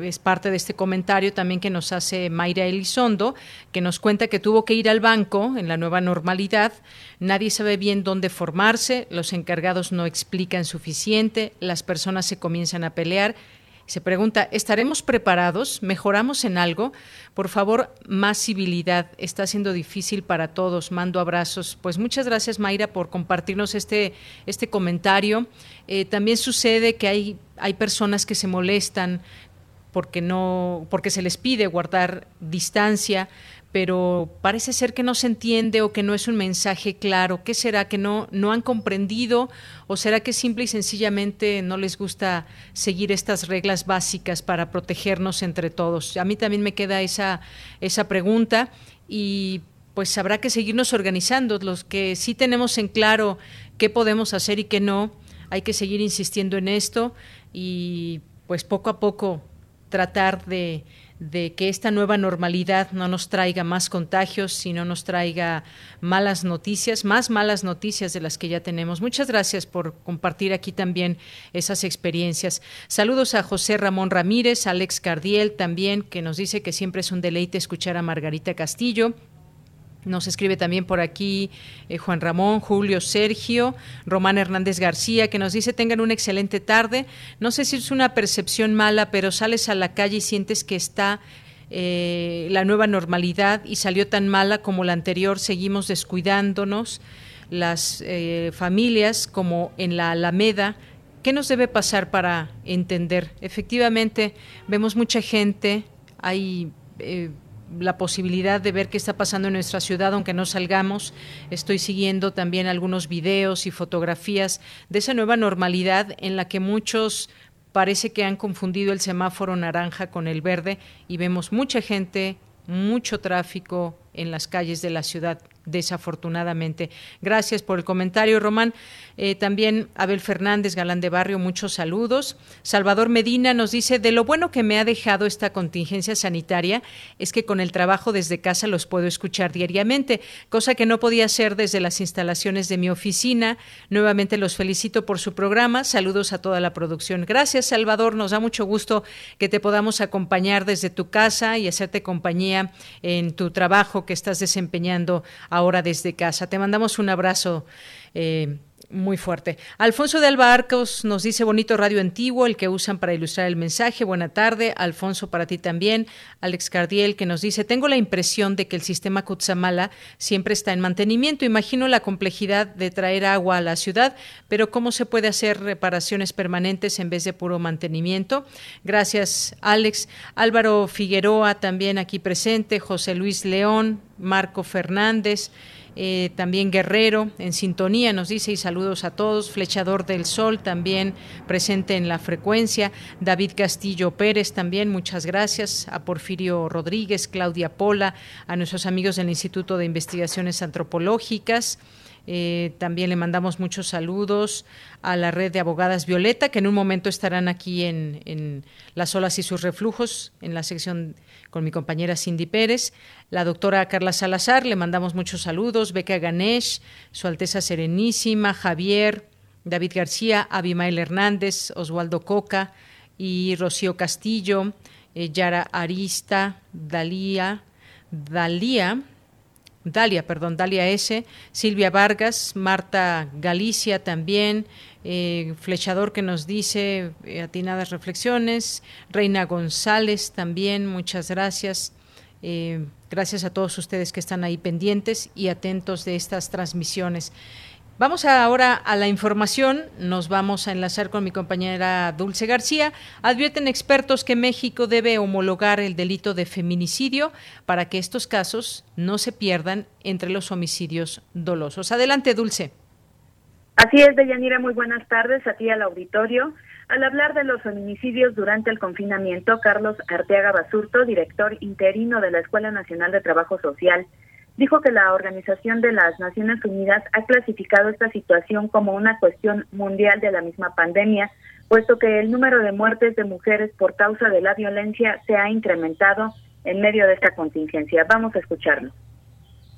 es parte de este comentario también que nos hace Mayra Elizondo, que nos cuenta que tuvo que ir al banco en la nueva normalidad, nadie sabe bien dónde formarse, los encargados no explican suficiente, las personas se comienzan a pelear. Se pregunta, ¿estaremos preparados? ¿Mejoramos en algo? Por favor, más civilidad. Está siendo difícil para todos. Mando abrazos. Pues muchas gracias, Mayra, por compartirnos este, este comentario. Eh, también sucede que hay, hay personas que se molestan porque no porque se les pide guardar distancia, pero parece ser que no se entiende o que no es un mensaje claro. ¿Qué será que no no han comprendido o será que simple y sencillamente no les gusta seguir estas reglas básicas para protegernos entre todos? A mí también me queda esa esa pregunta y pues habrá que seguirnos organizando. Los que sí tenemos en claro qué podemos hacer y qué no, hay que seguir insistiendo en esto y pues poco a poco tratar de de que esta nueva normalidad no nos traiga más contagios, sino nos traiga malas noticias, más malas noticias de las que ya tenemos. Muchas gracias por compartir aquí también esas experiencias. Saludos a José Ramón Ramírez, Alex Cardiel también, que nos dice que siempre es un deleite escuchar a Margarita Castillo. Nos escribe también por aquí eh, Juan Ramón, Julio, Sergio, Román Hernández García, que nos dice tengan una excelente tarde. No sé si es una percepción mala, pero sales a la calle y sientes que está eh, la nueva normalidad y salió tan mala como la anterior. Seguimos descuidándonos las eh, familias como en la Alameda. ¿Qué nos debe pasar para entender? Efectivamente, vemos mucha gente, hay la posibilidad de ver qué está pasando en nuestra ciudad, aunque no salgamos. Estoy siguiendo también algunos videos y fotografías de esa nueva normalidad en la que muchos parece que han confundido el semáforo naranja con el verde y vemos mucha gente, mucho tráfico en las calles de la ciudad desafortunadamente. Gracias por el comentario, Román. Eh, también Abel Fernández, Galán de Barrio, muchos saludos. Salvador Medina nos dice, de lo bueno que me ha dejado esta contingencia sanitaria es que con el trabajo desde casa los puedo escuchar diariamente, cosa que no podía hacer desde las instalaciones de mi oficina. Nuevamente los felicito por su programa. Saludos a toda la producción. Gracias, Salvador. Nos da mucho gusto que te podamos acompañar desde tu casa y hacerte compañía en tu trabajo que estás desempeñando ahora desde casa. Te mandamos un abrazo. Eh, muy fuerte. Alfonso de Alba Arcos nos dice bonito radio antiguo, el que usan para ilustrar el mensaje. Buena tarde, Alfonso, para ti también. Alex Cardiel que nos dice, tengo la impresión de que el sistema Kutsamala siempre está en mantenimiento. Imagino la complejidad de traer agua a la ciudad, pero ¿cómo se puede hacer reparaciones permanentes en vez de puro mantenimiento? Gracias, Alex. Álvaro Figueroa también aquí presente, José Luis León, Marco Fernández. Eh, también Guerrero en sintonía nos dice y saludos a todos, Flechador del Sol también presente en la frecuencia, David Castillo Pérez también, muchas gracias, a Porfirio Rodríguez, Claudia Pola, a nuestros amigos del Instituto de Investigaciones Antropológicas. Eh, también le mandamos muchos saludos a la red de abogadas Violeta, que en un momento estarán aquí en, en Las olas y sus reflujos, en la sección con mi compañera Cindy Pérez, la doctora Carla Salazar, le mandamos muchos saludos, Beca Ganesh, Su Alteza Serenísima, Javier, David García, Abimael Hernández, Oswaldo Coca y Rocío Castillo, eh, Yara Arista, Dalía, Dalía, Dalia, perdón, Dalia S., Silvia Vargas, Marta Galicia también, eh, Flechador que nos dice eh, atinadas reflexiones, Reina González también, muchas gracias. Eh, gracias a todos ustedes que están ahí pendientes y atentos de estas transmisiones. Vamos ahora a la información. Nos vamos a enlazar con mi compañera Dulce García. Advierten expertos que México debe homologar el delito de feminicidio para que estos casos no se pierdan entre los homicidios dolosos. Adelante, Dulce. Así es, Deyanira. Muy buenas tardes a ti al auditorio. Al hablar de los feminicidios durante el confinamiento, Carlos Arteaga Basurto, director interino de la Escuela Nacional de Trabajo Social, dijo que la Organización de las Naciones Unidas ha clasificado esta situación como una cuestión mundial de la misma pandemia, puesto que el número de muertes de mujeres por causa de la violencia se ha incrementado en medio de esta contingencia. Vamos a escucharlo.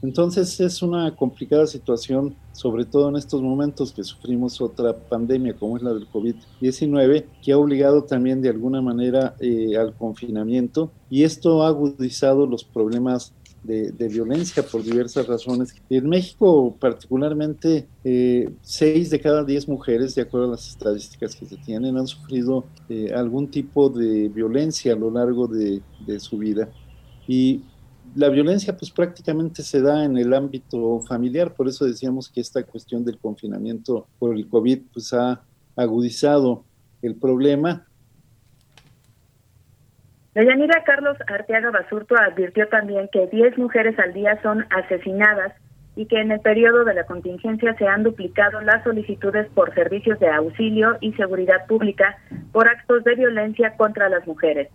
Entonces es una complicada situación, sobre todo en estos momentos que sufrimos otra pandemia como es la del COVID-19, que ha obligado también de alguna manera eh, al confinamiento y esto ha agudizado los problemas de, violencia por diversas razones. En México particularmente, eh, seis de cada diez mujeres, de acuerdo a las estadísticas que se tienen, han sufrido eh, algún tipo de violencia a lo largo de, de su vida. Y la violencia pues prácticamente se da en el ámbito familiar, por eso decíamos que esta cuestión del confinamiento por el COVID pues ha agudizado el problema Deyanira Carlos Arteaga Basurto advirtió también que 10 mujeres al día son asesinadas y que en el periodo de la contingencia se han duplicado las solicitudes por servicios de auxilio y seguridad pública por actos de violencia contra las mujeres.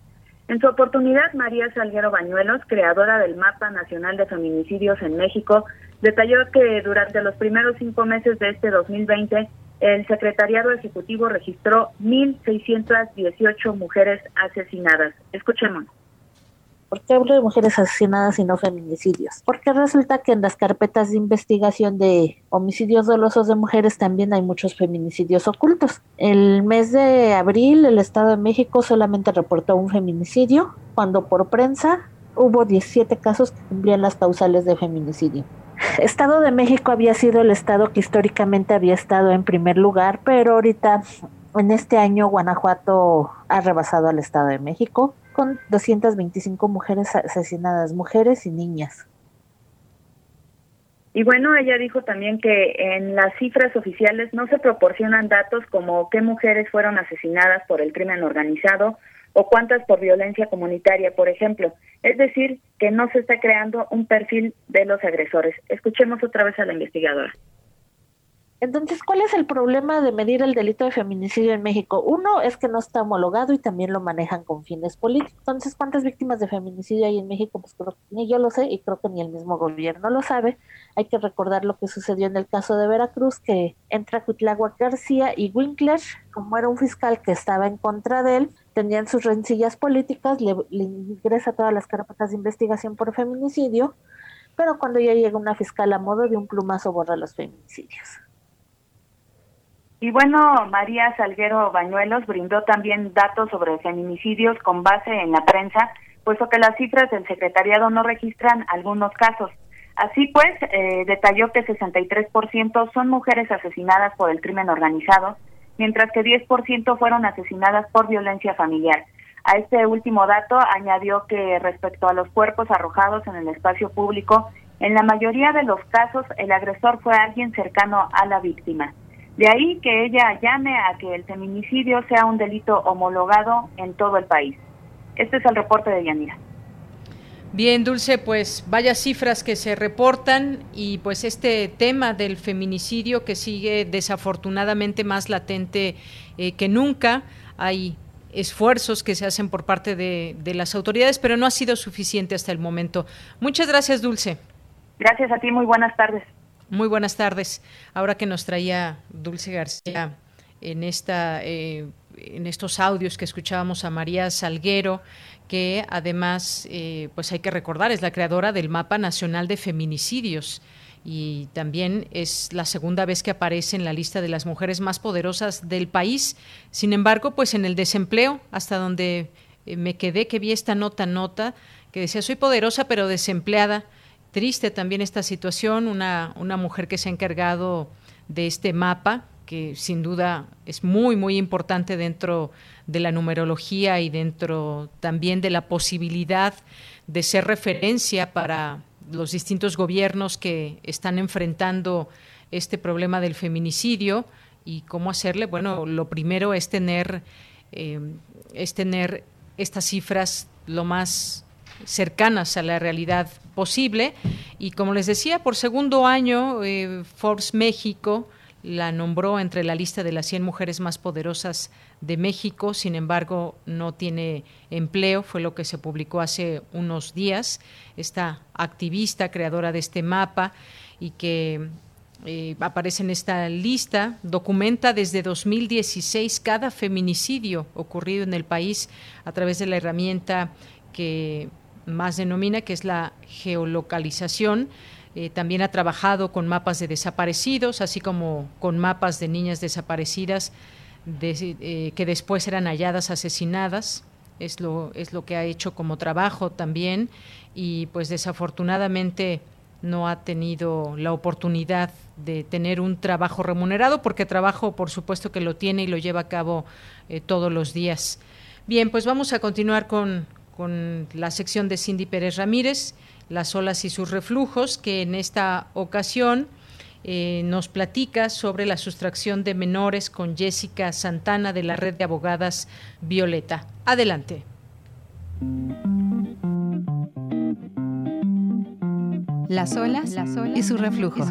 En su oportunidad, María Salguero Bañuelos, creadora del Mapa Nacional de Feminicidios en México, detalló que durante los primeros cinco meses de este 2020, el Secretariado Ejecutivo registró 1.618 mujeres asesinadas. Escuchemos. ¿Por qué hablo de mujeres asesinadas y no feminicidios? Porque resulta que en las carpetas de investigación de homicidios dolosos de mujeres también hay muchos feminicidios ocultos. El mes de abril el Estado de México solamente reportó un feminicidio, cuando por prensa hubo 17 casos que cumplían las causales de feminicidio. Estado de México había sido el estado que históricamente había estado en primer lugar, pero ahorita en este año Guanajuato ha rebasado al Estado de México con 225 mujeres asesinadas, mujeres y niñas. Y bueno, ella dijo también que en las cifras oficiales no se proporcionan datos como qué mujeres fueron asesinadas por el crimen organizado o cuántas por violencia comunitaria, por ejemplo. Es decir, que no se está creando un perfil de los agresores. Escuchemos otra vez a la investigadora. Entonces, ¿cuál es el problema de medir el delito de feminicidio en México? Uno es que no está homologado y también lo manejan con fines políticos. Entonces, ¿cuántas víctimas de feminicidio hay en México? Pues creo que ni yo lo sé y creo que ni el mismo gobierno lo sabe. Hay que recordar lo que sucedió en el caso de Veracruz, que entra Cuitlagua García y Winkler, como era un fiscal que estaba en contra de él, tenían sus rencillas políticas, le, le ingresa todas las carpetas de investigación por feminicidio, pero cuando ya llega una fiscal a modo de un plumazo borra los feminicidios. Y bueno, María Salguero Bañuelos brindó también datos sobre feminicidios con base en la prensa, puesto que las cifras del secretariado no registran algunos casos. Así pues, eh, detalló que 63% son mujeres asesinadas por el crimen organizado, mientras que 10% fueron asesinadas por violencia familiar. A este último dato añadió que respecto a los cuerpos arrojados en el espacio público, en la mayoría de los casos el agresor fue alguien cercano a la víctima. De ahí que ella llame a que el feminicidio sea un delito homologado en todo el país. Este es el reporte de Yanira. Bien, Dulce, pues vaya cifras que se reportan y pues este tema del feminicidio que sigue desafortunadamente más latente eh, que nunca. Hay esfuerzos que se hacen por parte de, de las autoridades, pero no ha sido suficiente hasta el momento. Muchas gracias, Dulce. Gracias a ti, muy buenas tardes. Muy buenas tardes. Ahora que nos traía Dulce García en esta eh, en estos audios que escuchábamos a María Salguero, que además, eh, pues hay que recordar, es la creadora del Mapa Nacional de Feminicidios y también es la segunda vez que aparece en la lista de las mujeres más poderosas del país. Sin embargo, pues en el desempleo, hasta donde eh, me quedé, que vi esta nota, nota, que decía, soy poderosa pero desempleada Triste también esta situación, una, una mujer que se ha encargado de este mapa, que sin duda es muy, muy importante dentro de la numerología y dentro también de la posibilidad de ser referencia para los distintos gobiernos que están enfrentando este problema del feminicidio y cómo hacerle. Bueno, lo primero es tener, eh, es tener estas cifras lo más cercanas a la realidad posible. Y como les decía, por segundo año, eh, Forbes México la nombró entre la lista de las 100 mujeres más poderosas de México, sin embargo no tiene empleo, fue lo que se publicó hace unos días. Esta activista, creadora de este mapa y que eh, aparece en esta lista, documenta desde 2016 cada feminicidio ocurrido en el país a través de la herramienta que más denomina, que es la geolocalización. Eh, también ha trabajado con mapas de desaparecidos, así como con mapas de niñas desaparecidas eh, que después eran halladas asesinadas. Es lo, es lo que ha hecho como trabajo también y pues desafortunadamente no ha tenido la oportunidad de tener un trabajo remunerado porque trabajo por supuesto que lo tiene y lo lleva a cabo eh, todos los días. Bien, pues vamos a continuar con, con la sección de Cindy Pérez Ramírez, las olas y sus reflujos, que en esta ocasión eh, nos platica sobre la sustracción de menores con Jessica Santana de la red de abogadas Violeta. Adelante. Las olas, y sus reflujos.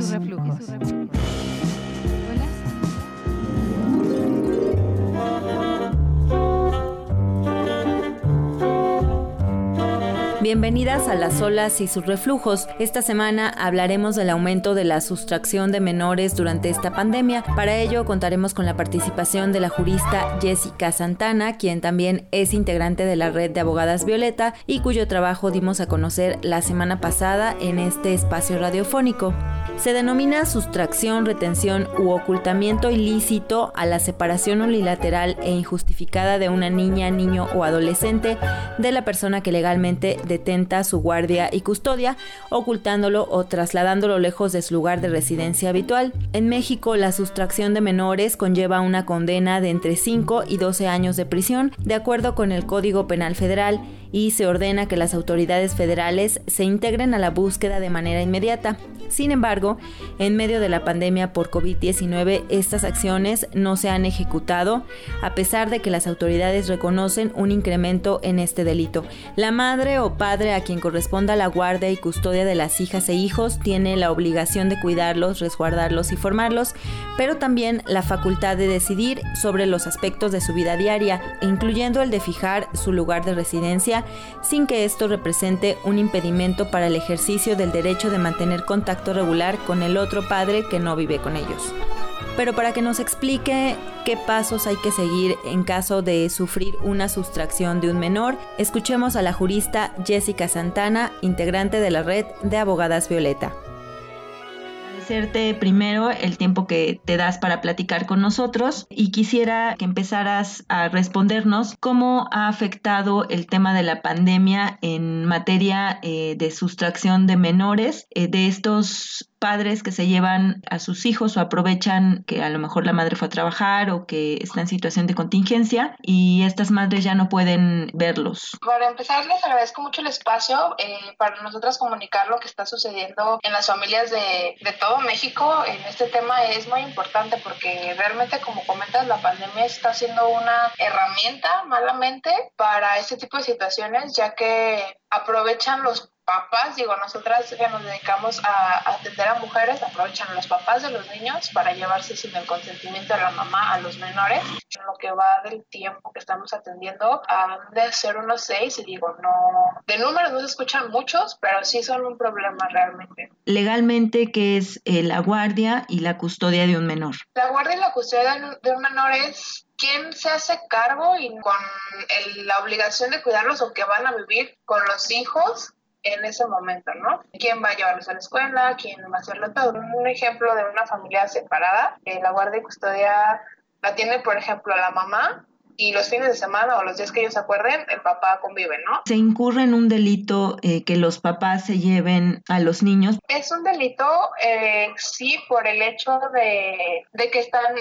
Bienvenidas a Las olas y sus reflujos. Esta semana hablaremos del aumento de la sustracción de menores durante esta pandemia. Para ello contaremos con la participación de la jurista Jessica Santana, quien también es integrante de la red de abogadas Violeta y cuyo trabajo dimos a conocer la semana pasada en este espacio radiofónico. Se denomina sustracción, retención u ocultamiento ilícito a la separación unilateral e injustificada de una niña, niño o adolescente de la persona que legalmente detenta su guardia y custodia, ocultándolo o trasladándolo lejos de su lugar de residencia habitual. En México, la sustracción de menores conlleva una condena de entre 5 y 12 años de prisión, de acuerdo con el Código Penal Federal, y se ordena que las autoridades federales se integren a la búsqueda de manera inmediata. Sin embargo, en medio de la pandemia por COVID-19, estas acciones no se han ejecutado, a pesar de que las autoridades reconocen un incremento en este delito. La madre o padre a quien corresponda la guardia y custodia de las hijas e hijos tiene la obligación de cuidarlos, resguardarlos y formarlos, pero también la facultad de decidir sobre los aspectos de su vida diaria, incluyendo el de fijar su lugar de residencia, sin que esto represente un impedimento para el ejercicio del derecho de mantener contacto regular con el otro padre que no vive con ellos. Pero para que nos explique qué pasos hay que seguir en caso de sufrir una sustracción de un menor, escuchemos a la jurista Jessica Santana, integrante de la red de Abogadas Violeta primero el tiempo que te das para platicar con nosotros y quisiera que empezaras a respondernos cómo ha afectado el tema de la pandemia en materia eh, de sustracción de menores, eh, de estos padres que se llevan a sus hijos o aprovechan que a lo mejor la madre fue a trabajar o que está en situación de contingencia y estas madres ya no pueden verlos. Para empezar, les agradezco mucho el espacio eh, para nosotras comunicar lo que está sucediendo en las familias de, de todo México. En este tema es muy importante porque realmente, como comentas, la pandemia está siendo una herramienta malamente para este tipo de situaciones, ya que aprovechan los papás, digo, nosotras que nos dedicamos a, atender a mujeres, aprovechan a los papás de los niños para llevarse sin el consentimiento de la mamá a los menores. En lo que va del tiempo que estamos atendiendo, han de ser unos seis, y digo, no, de números no se escuchan muchos, pero sí son un problema realmente. Legalmente, ¿qué es eh, la guardia y la custodia de un menor? La guardia y la custodia de un menor es quién se hace cargo y con la obligación de cuidarlos o que van a vivir con los hijos en ese momento, ¿no? ¿Quién va a llevarlos a la escuela? ¿Quién va a hacerlo todo? Un ejemplo de una familia separada, eh, la guardia y custodia la tiene, por ejemplo, la mamá y los fines de semana o los días que ellos acuerden, el papá convive, ¿no? ¿Se incurre en un delito eh, que los papás se lleven a los niños? Es un delito, eh, sí, por el hecho de, de que están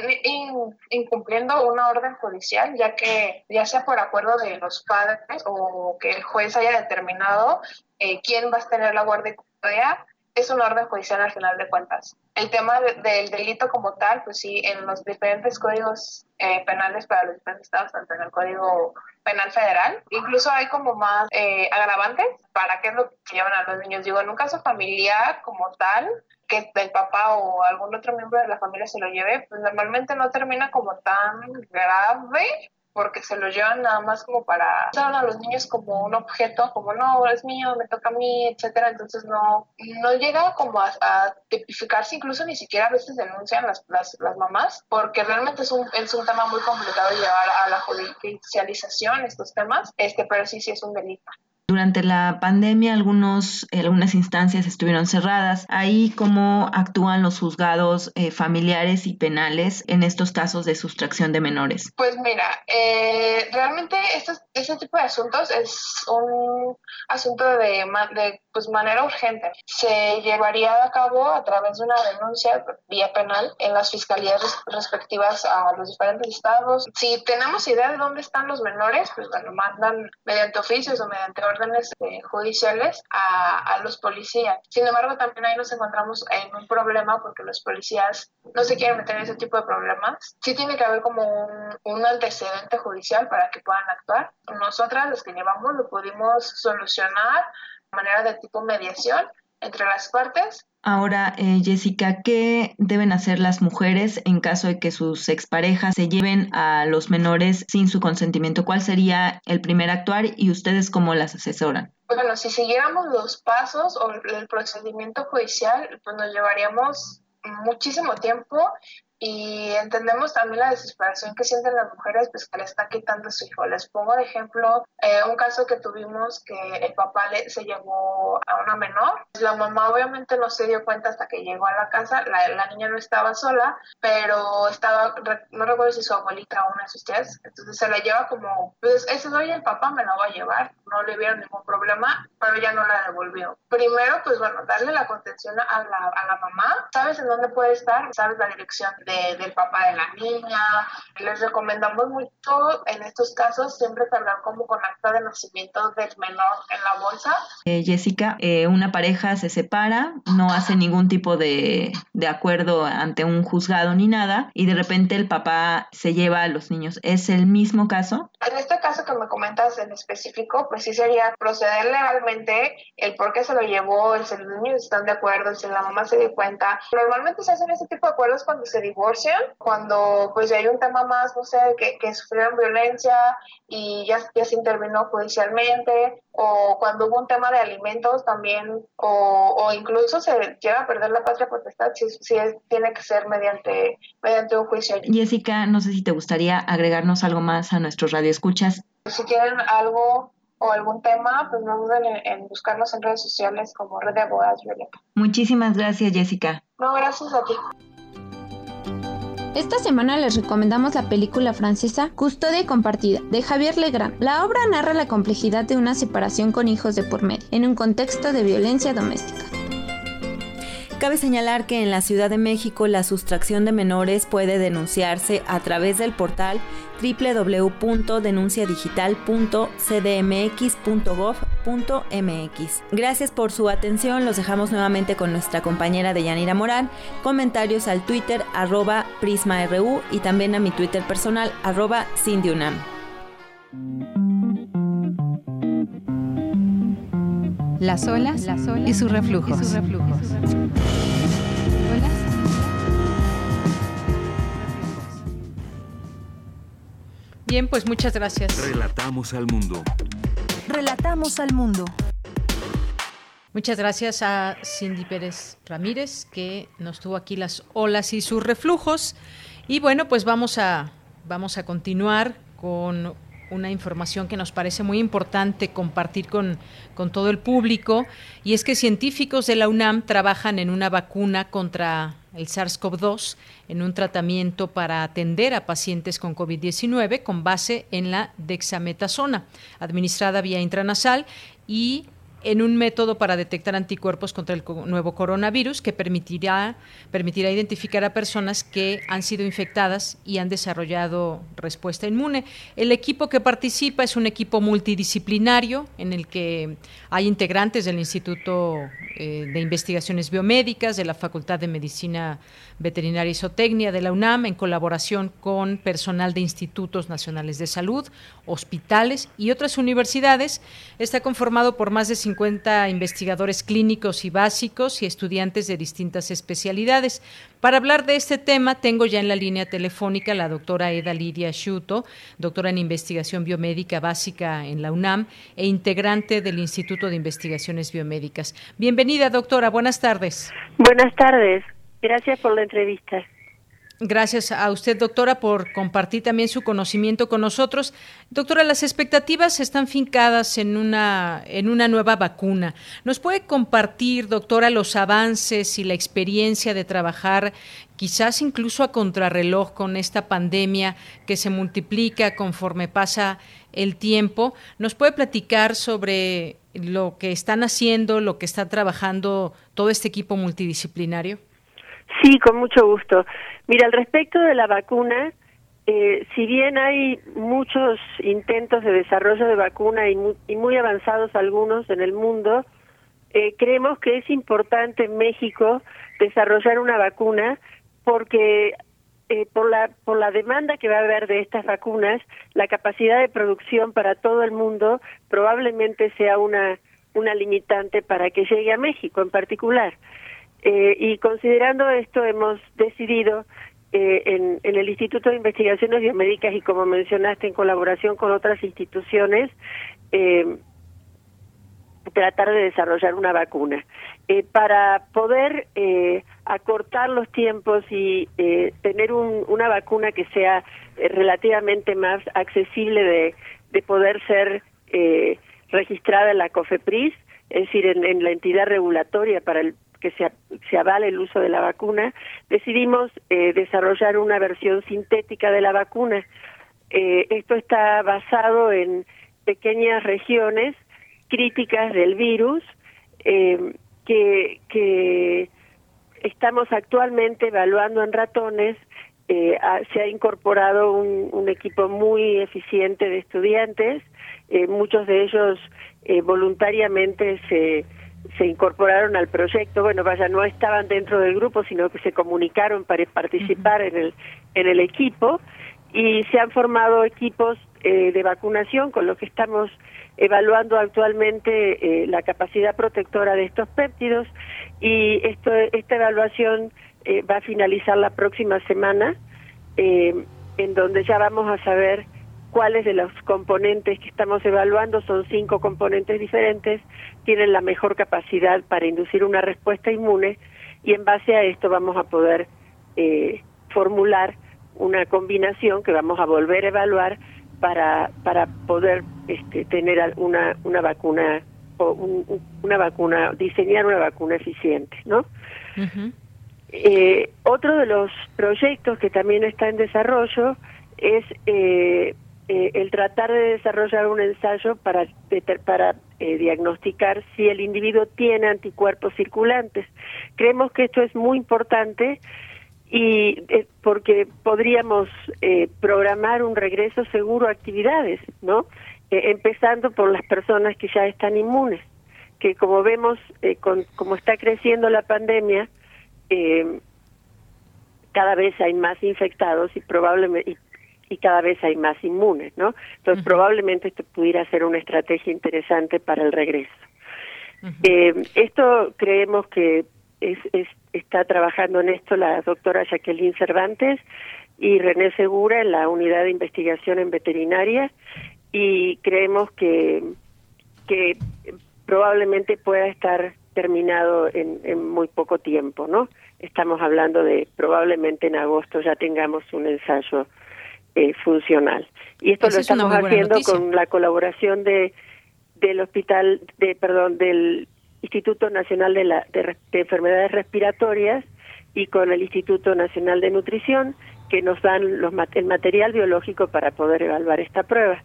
incumpliendo una orden judicial, ya que ya sea por acuerdo de los padres o que el juez haya determinado eh, quién va a tener la guardia y custodia, es una orden judicial al final de cuentas. El tema del delito como tal, pues sí, en los diferentes códigos eh, penales para los diferentes estados, tanto en el Código Penal Federal, incluso hay como más eh, agravantes para qué es lo que llevan a los niños. Digo, en un caso familiar como tal, que el papá o algún otro miembro de la familia se lo lleve, pues normalmente no termina como tan grave, porque se lo llevan nada más como para usar a los niños como un objeto, como no, es mío, me toca a mí, etcétera, entonces no, no llega como a, tipificarse, incluso ni siquiera a veces denuncian las, las, las, mamás, porque realmente es un, es un tema muy complicado llevar a la judicialización estos temas, este, pero sí, sí es un delito. Durante la pandemia algunos, algunas instancias estuvieron cerradas. Ahí cómo actúan los juzgados eh, familiares y penales en estos casos de sustracción de menores. Pues mira, eh, realmente este, tipo de asuntos es un asunto de, de pues, manera urgente. Se llevaría a cabo a través de una denuncia vía penal en las fiscalías respectivas a los diferentes estados. Si tenemos idea de dónde están los menores, pues bueno, mandan mediante oficios o mediante orden eh, judiciales a, los policías. Sin embargo, también ahí nos encontramos en un problema porque los policías no se quieren meter en ese tipo de problemas. Sí tiene que haber como un, un antecedente judicial para que puedan actuar. Nosotras, los que llevamos, lo pudimos solucionar de manera de tipo mediación entre las partes. Ahora, eh, Jessica, ¿qué deben hacer las mujeres en caso de que sus exparejas se lleven a los menores sin su consentimiento? ¿Cuál sería el primer actuar y ustedes cómo las asesoran? Bueno, si siguiéramos los pasos o el procedimiento judicial, pues nos llevaríamos muchísimo tiempo y entendemos también la desesperación que sienten las mujeres pues que le está quitando su hijo. Les pongo de ejemplo eh, un caso que tuvimos que el papá le, se llevó a una menor. La mamá obviamente no se dio cuenta hasta que llegó a la casa. La, la niña no estaba sola, pero estaba, no recuerdo si su abuelita o una de sus tías. Entonces se la lleva como, pues ese soy el papá, me la va a llevar. No le vieron ningún problema, pero ella no la devolvió. Primero, pues bueno, darle la contención a la, a la mamá. ¿Sabes en dónde puede estar? ¿Sabes la dirección de del papá de la niña. Les recomendamos mucho en estos casos siempre cargar como con acta de nacimiento del menor en la bolsa. Eh, Jessica, eh, una pareja se separa, no hace ningún tipo de, de acuerdo ante un juzgado ni nada y de repente el papá se lleva a los niños. ¿Es el mismo caso? En este caso que me comentas en específico, pues sí sería proceder legalmente el por qué se lo llevó, el si los niños están de acuerdo, si la mamá se dio cuenta. Normalmente se hacen ese tipo de acuerdos cuando se divorcian cuando pues hay un tema más, no sé, que, que sufrieron violencia y ya, ya se intervino judicialmente, o cuando hubo un tema de alimentos también, o, o incluso se llega a perder la patria potestad, si, si tiene que ser mediante, mediante un juicio. Jessica, no sé si te gustaría agregarnos algo más a nuestros radioescuchas. Si tienen algo o algún tema, pues no duden en, buscarnos en redes sociales como Red de Abogados Violeta. Muchísimas gracias, Jessica. No, gracias a ti. Esta semana les recomendamos la película francesa Custodia Compartida de Javier Legrand. La obra narra la complejidad de una separación con hijos de por medio, en un contexto de violencia doméstica. Cabe señalar que en la Ciudad de México la sustracción de menores puede denunciarse a través del portal www.denunciadigital.cdmx.gov.mx. Gracias por su atención, los dejamos nuevamente con nuestra compañera Deyanira Morán. Comentarios al Twitter arroba PrismaRU y también a mi Twitter personal arroba CindyUnam. Las olas, Las olas y sus reflujos. Y sus reflujos. Bien, pues muchas gracias. Relatamos al mundo. Relatamos al mundo. Muchas gracias a Cindy Pérez Ramírez que nos tuvo aquí las olas y sus reflujos. Y bueno, pues vamos a, vamos a continuar con una información que nos parece muy importante compartir con, con todo el público, y es que científicos de la UNAM trabajan en una vacuna contra el SARS-CoV-2 en un tratamiento para atender a pacientes con COVID-19 con base en la dexametasona, administrada vía intranasal y en un método para detectar anticuerpos contra el nuevo coronavirus que permitirá, permitirá identificar a personas que han sido infectadas y han desarrollado respuesta inmune. El equipo que participa es un equipo multidisciplinario en el que hay integrantes del Instituto eh, de Investigaciones Biomédicas, de la Facultad de Medicina Veterinaria y Zootecnia de la UNAM, en colaboración con personal de institutos nacionales de salud, hospitales y otras universidades. Está conformado por más de 50 investigadores clínicos y básicos y estudiantes de distintas especialidades. Para hablar de este tema, tengo ya en la línea telefónica la doctora Eda Lidia Schuto, doctora en investigación biomédica básica en la UNAM e integrante del Instituto de Investigaciones Biomédicas. Bienvenida, doctora. Buenas tardes. Buenas tardes. Gracias por la entrevista. Gracias a usted, doctora, por compartir también su conocimiento con nosotros. Doctora, las expectativas están fincadas en una, en una nueva vacuna. ¿Nos puede compartir, doctora, los avances y la experiencia de trabajar quizás incluso a contrarreloj con esta pandemia que se multiplica conforme pasa el tiempo? ¿Nos puede platicar sobre lo que están haciendo, lo que está trabajando todo este equipo multidisciplinario? Sí, con mucho gusto. Mira, al respecto de la vacuna, eh, si bien hay muchos intentos de desarrollo de vacuna y muy, y muy avanzados algunos en el mundo, eh, creemos que es importante en México desarrollar una vacuna porque eh, por la por la demanda que va a haber de estas vacunas, la capacidad de producción para todo el mundo probablemente sea una una limitante para que llegue a México en particular. Eh, y considerando esto, hemos decidido eh, en, el Instituto de Investigaciones Biomédicas y como mencionaste, en colaboración con otras instituciones, eh, tratar de desarrollar una vacuna. Eh, para poder eh, acortar los tiempos y tener un, una vacuna que sea relativamente más accesible de, de poder ser registrada en la COFEPRIS, es decir, en, en la entidad regulatoria para el que se, se avale el uso de la vacuna, decidimos eh, desarrollar una versión sintética de la vacuna. Eh, esto está basado en pequeñas regiones críticas del virus eh, que, que estamos actualmente evaluando en ratones. Ha, se ha incorporado un, equipo muy eficiente de estudiantes, muchos de ellos voluntariamente se, se incorporaron al proyecto. Bueno, vaya, no estaban dentro del grupo, sino que se comunicaron para participar en, el, en el equipo y se han formado equipos eh, de vacunación con lo que estamos evaluando actualmente eh, la capacidad protectora de estos péptidos y esto, esta evaluación eh, va a finalizar la próxima semana, eh, en donde ya vamos a saber cuáles de los componentes que estamos evaluando, son cinco componentes diferentes, tienen la mejor capacidad para inducir una respuesta inmune y en base a esto vamos a poder eh, formular una combinación que vamos a volver a evaluar para, para poder este, tener una, una vacuna o un, una vacuna, diseñar una vacuna eficiente, ¿no? Uh -huh. eh, otro de los proyectos que también está en desarrollo es eh, eh, el tratar de desarrollar un ensayo para, para eh, diagnosticar si el individuo tiene anticuerpos circulantes. Creemos que esto es muy importante y eh, porque podríamos eh, programar un regreso seguro a actividades, ¿no? Eh, empezando por las personas que ya están inmunes, que como vemos, con, como está creciendo la pandemia, cada vez hay más infectados y probablemente y, cada vez hay más inmunes, ¿no? Entonces uh -huh. probablemente esto pudiera ser una estrategia interesante para el regreso. Uh -huh. eh, esto creemos que es, es, está trabajando en esto la doctora Jacqueline Cervantes y René Segura en la unidad de investigación en veterinaria y creemos que, que probablemente pueda estar terminado en, en muy poco tiempo, ¿no? Estamos hablando de probablemente en agosto ya tengamos un ensayo eh, funcional. Y esto Eso lo estamos haciendo con la colaboración de del hospital de perdón del Instituto Nacional de, la, de, de, Enfermedades Respiratorias y con el Instituto Nacional de Nutrición, que nos dan los, el material biológico para poder evaluar esta prueba.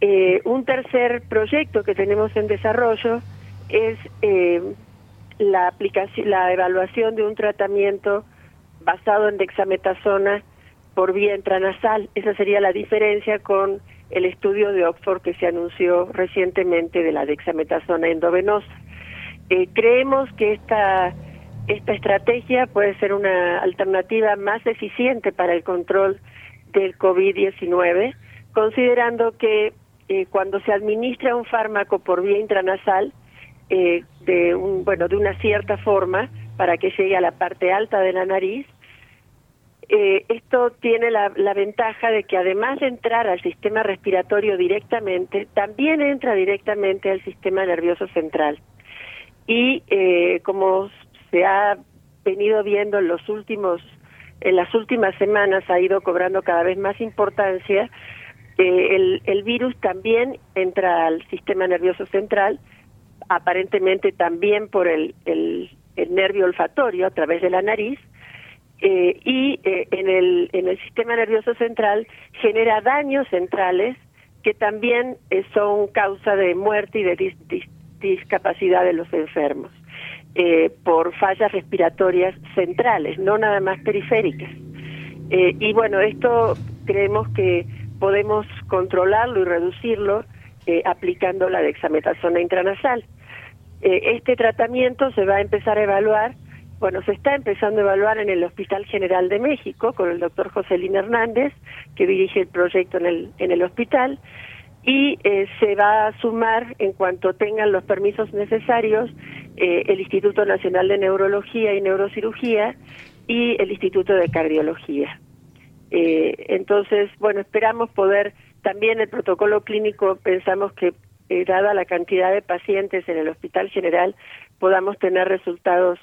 Eh, un tercer proyecto que tenemos en desarrollo es eh, la, aplicación, la evaluación de un tratamiento basado en dexametasona por vía intranasal. Esa sería la diferencia con el estudio de Oxford que se anunció recientemente de la dexametasona endovenosa. Eh, creemos que esta, esta estrategia puede ser una alternativa más eficiente para el control del COVID-19, considerando que eh, cuando se administra un fármaco por vía intranasal, eh, de, un, bueno, de una cierta forma, para que llegue a la parte alta de la nariz, eh, esto tiene la, la, ventaja de que además de entrar al sistema respiratorio directamente, también entra directamente al sistema nervioso central. Y eh, como se ha venido viendo en los últimos, en las últimas semanas, ha ido cobrando cada vez más importancia. Eh, el, el virus también entra al sistema nervioso central, aparentemente también por el, el, el nervio olfatorio a través de la nariz eh, y eh, en, el, en el sistema nervioso central genera daños centrales que también eh, son causa de muerte y de dis, dis, discapacidad de los enfermos eh, por fallas respiratorias centrales, no nada más periféricas. Eh, y bueno, esto creemos que podemos controlarlo y reducirlo aplicando la dexametasona intranasal. este tratamiento se va a empezar a evaluar bueno, se está empezando a evaluar en el Hospital General de México con el doctor Joselín Hernández, que dirige el proyecto en el, en el hospital, y eh, se va a sumar en cuanto tengan los permisos necesarios eh, el Instituto Nacional de Neurología y Neurocirugía y el Instituto de Cardiología. Eh, entonces, bueno, esperamos poder, también el protocolo clínico, pensamos que dada la cantidad de pacientes en el Hospital General, podamos tener resultados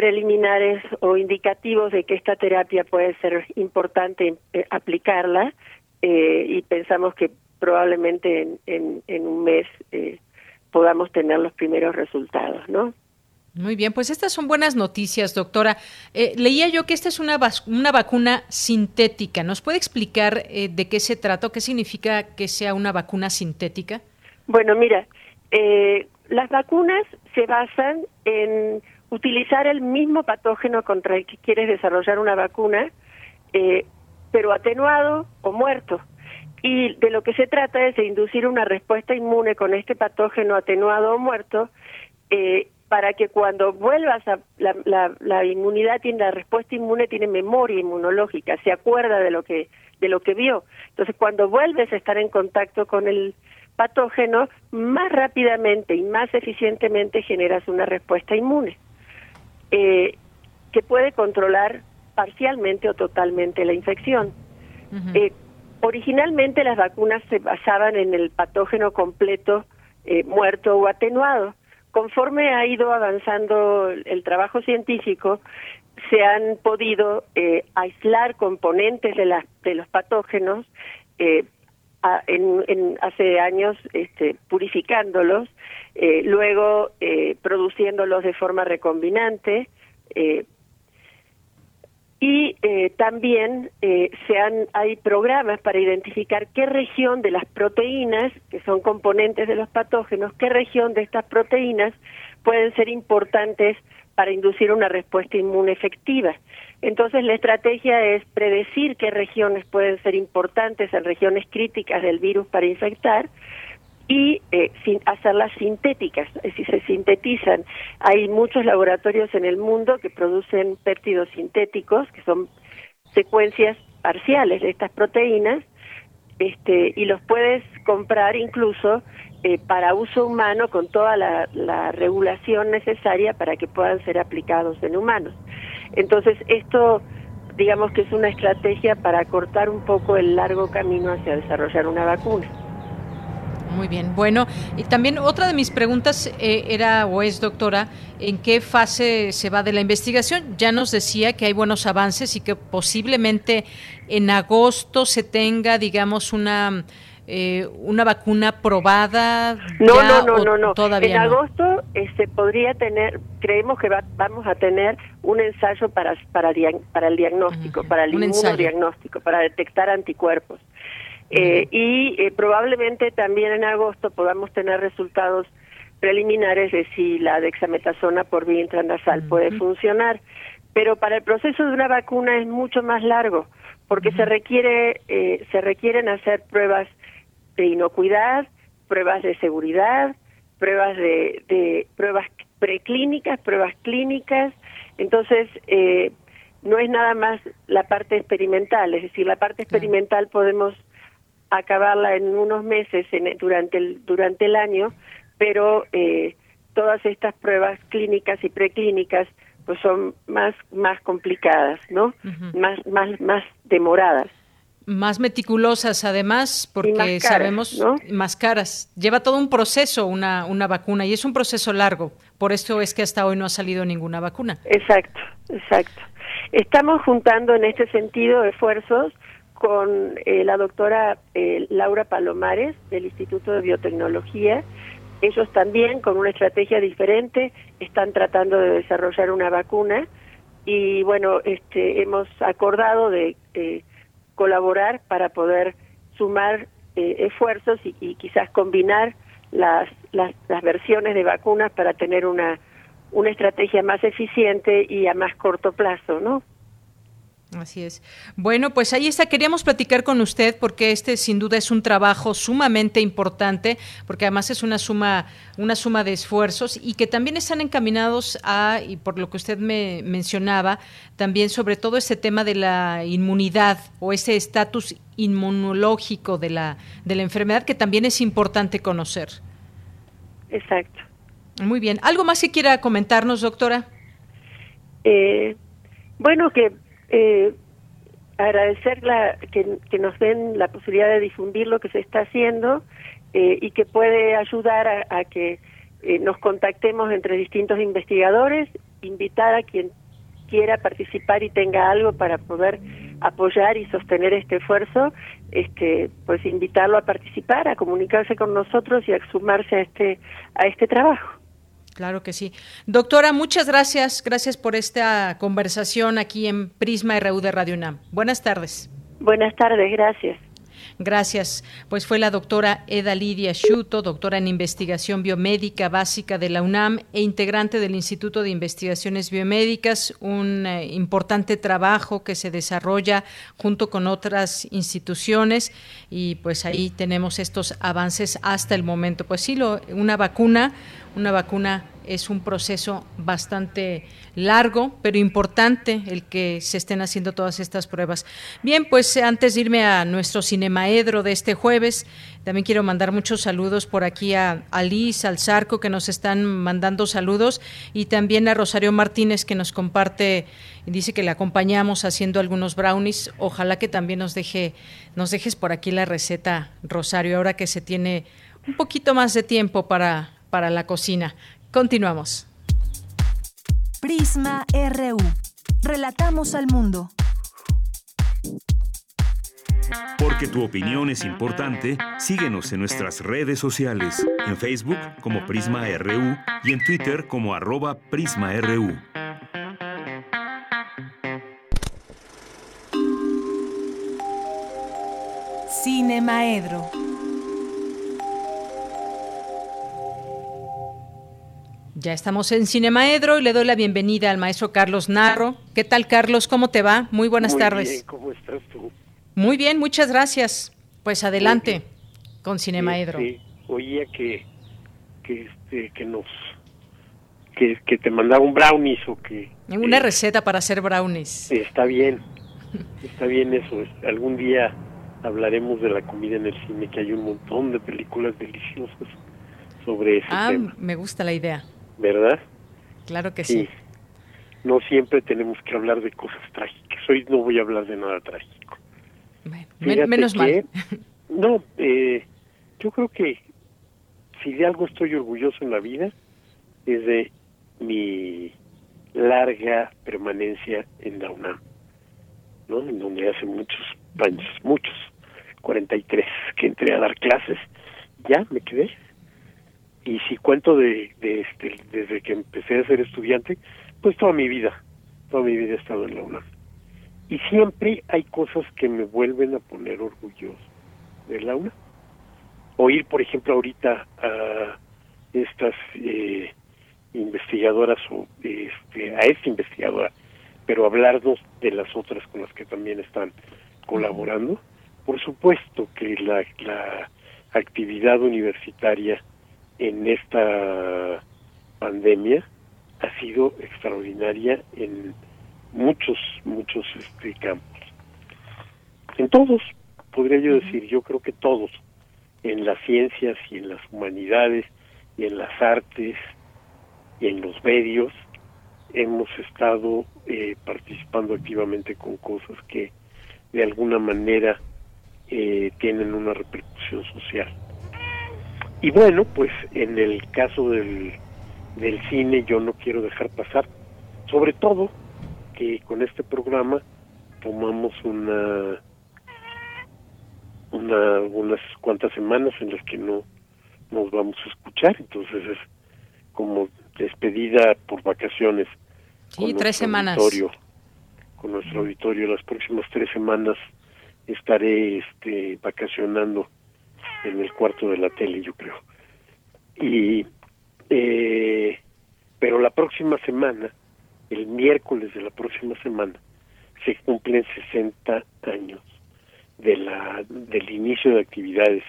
preliminares o indicativos de que esta terapia puede ser importante aplicarla eh, y pensamos que probablemente en, en, un mes eh, podamos tener los primeros resultados, ¿no? Muy bien, pues estas son buenas noticias, doctora. Eh, leía yo que esta es una, una vacuna sintética. ¿Nos puede explicar de qué se trata o qué significa que sea una vacuna sintética? Bueno, mira, las vacunas se basan en utilizar el mismo patógeno contra el que quieres desarrollar una vacuna, eh, pero atenuado o muerto. Y de lo que se trata es de inducir una respuesta inmune con este patógeno atenuado o muerto eh, para que cuando vuelvas a la, la, la, inmunidad tiene la respuesta inmune tiene memoria inmunológica, se acuerda de lo que de lo que vio. Entonces cuando vuelves a estar en contacto con el patógeno, más rápidamente y más eficientemente generas una respuesta inmune eh, que puede controlar parcialmente o totalmente la infección. Eh, originalmente las vacunas se basaban en el patógeno completo eh, muerto o atenuado. Conforme ha ido avanzando el, trabajo científico, se han podido eh, aislar componentes de, la, de los patógenos en, hace años este, purificándolos, luego produciéndolos de forma recombinante, y eh, también eh, se han, hay programas para identificar qué región de las proteínas, que son componentes de los patógenos, qué región de estas proteínas pueden ser importantes para inducir una respuesta inmune efectiva. Entonces la estrategia es predecir qué regiones pueden ser importantes en regiones críticas del virus para infectar y eh, hacerlas sintéticas, es decir, se sintetizan. Hay muchos laboratorios en el mundo que producen péptidos sintéticos, que son secuencias parciales de estas proteínas, este, y los puedes comprar incluso eh, para uso humano con toda la, la, regulación necesaria para que puedan ser aplicados en humanos. Entonces, esto digamos que es una estrategia para cortar un poco el largo camino hacia desarrollar una vacuna. Muy bien, bueno, y también otra de mis preguntas eh, era o es, doctora, ¿en qué fase se va de la investigación? Ya nos decía que hay buenos avances y que posiblemente en agosto se tenga, digamos, una... Eh, una vacuna probada no no no no no. todavía en agosto se este, podría tener creemos que vamos a tener un ensayo para para para el diagnóstico para el inmunodiagnóstico para detectar anticuerpos eh, y eh, probablemente también en agosto podamos tener resultados preliminares de si la dexametasona por vía intranasal puede funcionar. Pero para el proceso de una vacuna es mucho más largo, porque se requiere eh, se requieren hacer pruebas de inocuidad, pruebas de seguridad, pruebas de, de pruebas preclínicas, pruebas clínicas. Entonces eh, no es nada más la parte experimental, es decir, la parte experimental podemos acabarla en unos meses en, durante el durante el año pero eh, todas estas pruebas clínicas y preclínicas pues son más más complicadas no más más más demoradas. Más meticulosas además porque sabemos más caras. Lleva todo un proceso una una vacuna y es un proceso largo. Por eso es que hasta hoy no ha salido ninguna vacuna. Exacto exacto. Estamos juntando en este sentido esfuerzos con eh, la doctora eh, Laura Palomares del Instituto de Biotecnología. Ellos también, con una estrategia diferente, están tratando de desarrollar una vacuna y bueno, este, hemos acordado de eh, colaborar para poder sumar esfuerzos y, y, quizás combinar las, las, las versiones de vacunas para tener una, una estrategia más eficiente y a más corto plazo, ¿no? Así es. Bueno, pues ahí está. Queríamos platicar con usted porque este sin duda es un trabajo sumamente importante, porque además es una suma, una suma de esfuerzos y que también están encaminados a, y por lo que usted me mencionaba, también sobre todo ese tema de la inmunidad o ese estatus inmunológico de la, de la enfermedad que también es importante conocer. Exacto. Muy bien. ¿Algo más que quiera comentarnos, doctora? Eh, bueno, que eh, agradecer la, que, nos den la posibilidad de difundir lo que se está haciendo eh, y que puede ayudar a, que eh, nos contactemos entre distintos investigadores, invitar a quien quiera participar y tenga algo para poder apoyar y sostener este esfuerzo, este, pues invitarlo a participar, a comunicarse con nosotros y a sumarse a este a este trabajo. Claro que sí. Doctora, muchas gracias. Gracias por esta conversación aquí en Prisma RU de Radio UNAM. Buenas tardes. Buenas tardes, gracias. Gracias. Pues fue la doctora Eda Lidia Schuto, doctora en investigación biomédica básica de la UNAM e integrante del Instituto de Investigaciones Biomédicas, un eh, importante trabajo que se desarrolla junto con otras instituciones y pues ahí tenemos estos avances hasta el momento. Pues sí, lo, una vacuna una vacuna es un proceso bastante largo, pero importante el que se estén haciendo todas estas pruebas. Bien, pues antes de irme a nuestro cinemaedro de este jueves, también quiero mandar muchos saludos por aquí a, Alice, al Zarco, que nos están mandando saludos, y también a Rosario Martínez, que nos comparte dice que le acompañamos haciendo algunos brownies. Ojalá que también nos deje, nos dejes por aquí la receta, Rosario, ahora que se tiene un poquito más de tiempo para para la cocina. Continuamos. Prisma RU. Relatamos al mundo. Porque tu opinión es importante, síguenos en nuestras redes sociales, en Facebook como Prisma RU y en Twitter como arroba PrismaRU. Cine Ya estamos en Cinemaedro y le doy la bienvenida al maestro Carlos Narro. ¿Qué tal, Carlos? ¿Cómo te va? Muy buenas Muy tardes. Bien, ¿Cómo estás tú? Muy bien, muchas gracias. Pues adelante con Cinemaedro. Sí, oía que que este que nos que, que te mandaba un brownies o que una receta para hacer brownies. Está bien. Está bien eso. Algún día hablaremos de la comida en el cine que hay un montón de películas deliciosas sobre ese ah, tema. me gusta la idea. ¿Verdad? Claro que sí. No siempre tenemos que hablar de cosas trágicas. Hoy no voy a hablar de nada trágico. menos mal. No, eh, yo creo que si de algo estoy orgulloso en la vida es de mi larga permanencia en la UNAM, ¿no? En donde hace muchos años, muchos, 43, que entré a dar clases, ya me quedé y si cuento de, este, desde que empecé a ser estudiante, pues toda mi vida, toda mi vida he estado en la UNAM. Y siempre hay cosas que me vuelven a poner orgulloso de la UNAM. Oír, por ejemplo, ahorita a estas eh, investigadoras o este, a esta investigadora, pero hablarnos de las otras con las que también están colaborando. Por supuesto que la, la actividad universitaria en esta pandemia ha sido extraordinaria en muchos, muchos este, campos. En todos, podría yo decir, yo creo que todos, en las ciencias y en las humanidades y en las artes y en los medios, hemos estado eh, participando activamente con cosas que de alguna manera eh, tienen una repercusión social. Y bueno, pues en el caso del, del cine yo no quiero dejar pasar, sobre todo que con este programa tomamos una, una unas cuantas semanas en las que no nos vamos a escuchar, entonces es como despedida por vacaciones. Sí, tres semanas. con nuestro auditorio, las próximas tres semanas estaré este, vacacionando en el cuarto de la tele, yo creo. Y, eh, pero la próxima semana, el miércoles de la próxima semana, se cumplen 60 años de la del inicio de actividades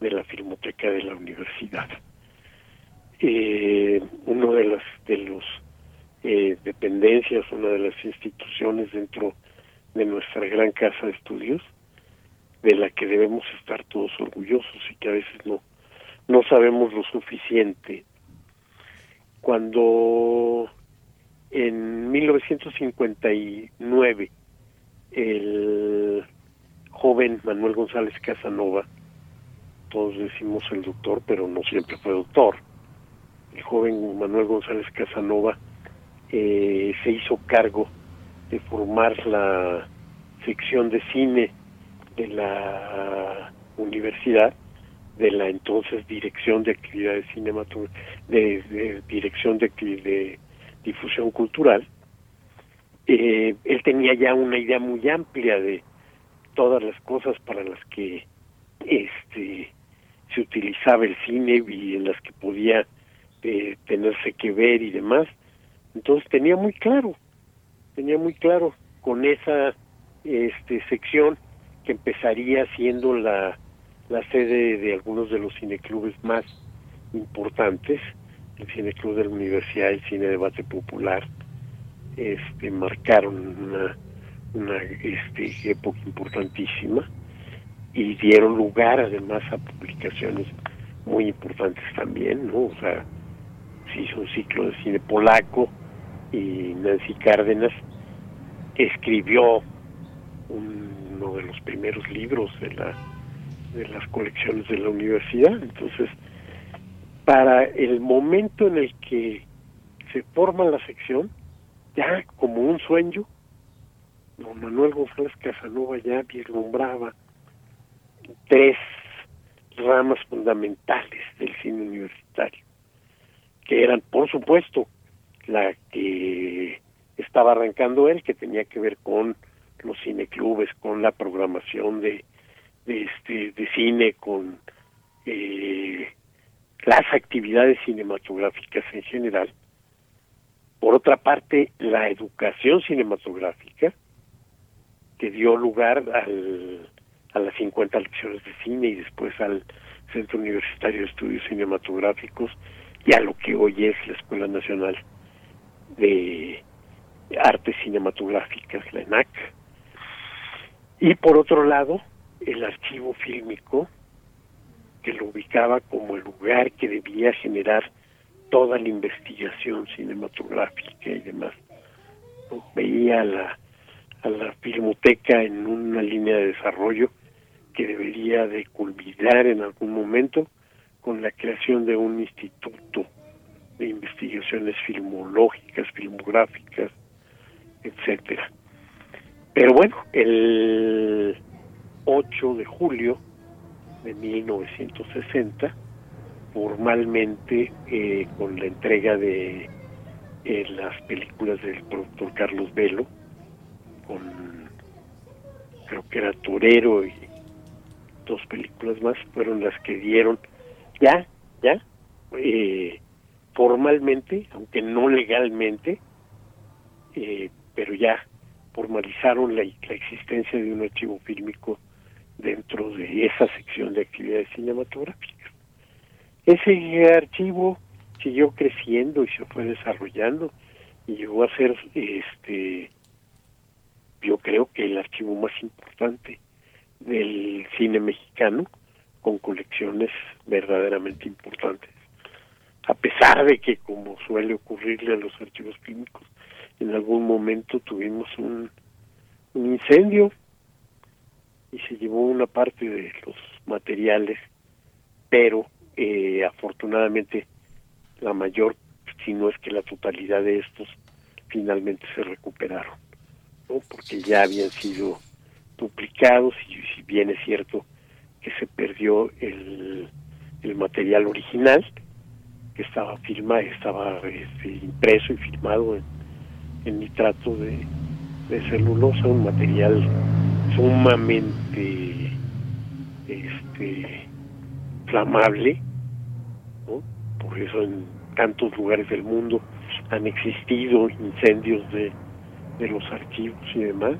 de la Filmoteca de la universidad. Eh, uno de las de los eh, dependencias, una de las instituciones dentro de nuestra gran casa de estudios, de la que debemos estar todos orgullosos y que a veces no no sabemos lo suficiente. Cuando en 1959 el joven Manuel González Casanova, todos decimos el doctor, pero no siempre fue doctor, el joven Manuel González Casanova eh, se hizo cargo de formar la sección de cine de la universidad de la entonces Dirección de Actividades Cinematográficas, de, Dirección de, de, Difusión Cultural, eh, él tenía ya una idea muy amplia de todas las cosas para las que este se utilizaba el cine y en las que podía eh, tenerse que ver y demás. Entonces tenía muy claro, tenía muy claro con esa este sección que empezaría siendo la la sede de algunos de los cineclubes más importantes, el Cineclub de la Universidad, el Cine Debate Popular, este, marcaron una, una este, época importantísima y dieron lugar además a publicaciones muy importantes también, ¿no? O sea, se hizo un ciclo de cine polaco y Nancy Cárdenas escribió uno de los primeros libros de la de las colecciones de la universidad. Entonces, para el momento en el que se forma la sección, ya como un sueño, don Manuel González Casanova ya vislumbraba tres ramas fundamentales del cine universitario, que eran, por supuesto, la que estaba arrancando él, que tenía que ver con los cineclubes, con la programación de este, de cine, con eh, las actividades cinematográficas en general. Por otra parte, la educación cinematográfica, que dio lugar al, a las 50 lecciones de cine y después al Centro Universitario de Estudios Cinematográficos y a lo que hoy es la Escuela Nacional de Artes Cinematográficas, la ENAC. Y por otro lado, el archivo fílmico que lo ubicaba como el lugar que debía generar toda la investigación cinematográfica y demás. Veía la, a la filmoteca en una línea de desarrollo que debería de culminar en algún momento con la creación de un instituto de investigaciones filmológicas, filmográficas, etcétera. Pero bueno, el 8 de julio de 1960, formalmente eh, con la entrega de eh, las películas del productor Carlos Velo, con creo que era Torero y dos películas más, fueron las que dieron ya, ya, eh, formalmente, aunque no legalmente, pero ya formalizaron la, existencia de un archivo fílmico dentro de esa sección de actividades cinematográficas. Ese archivo siguió creciendo y se fue desarrollando y llegó a ser este yo creo que el archivo más importante del cine mexicano con colecciones verdaderamente importantes a pesar de que como suele ocurrirle a los archivos químicos en algún momento tuvimos un, incendio y se llevó una parte de los materiales, pero eh, afortunadamente la mayor, si no es que la totalidad de estos, finalmente se recuperaron, ¿no? porque ya habían sido duplicados y si bien es cierto que se perdió el, el material original, que estaba filmado, estaba este, impreso y filmado en, en nitrato de, celulosa, un material sumamente este flamable por eso en tantos lugares del mundo han existido incendios de de los archivos y demás.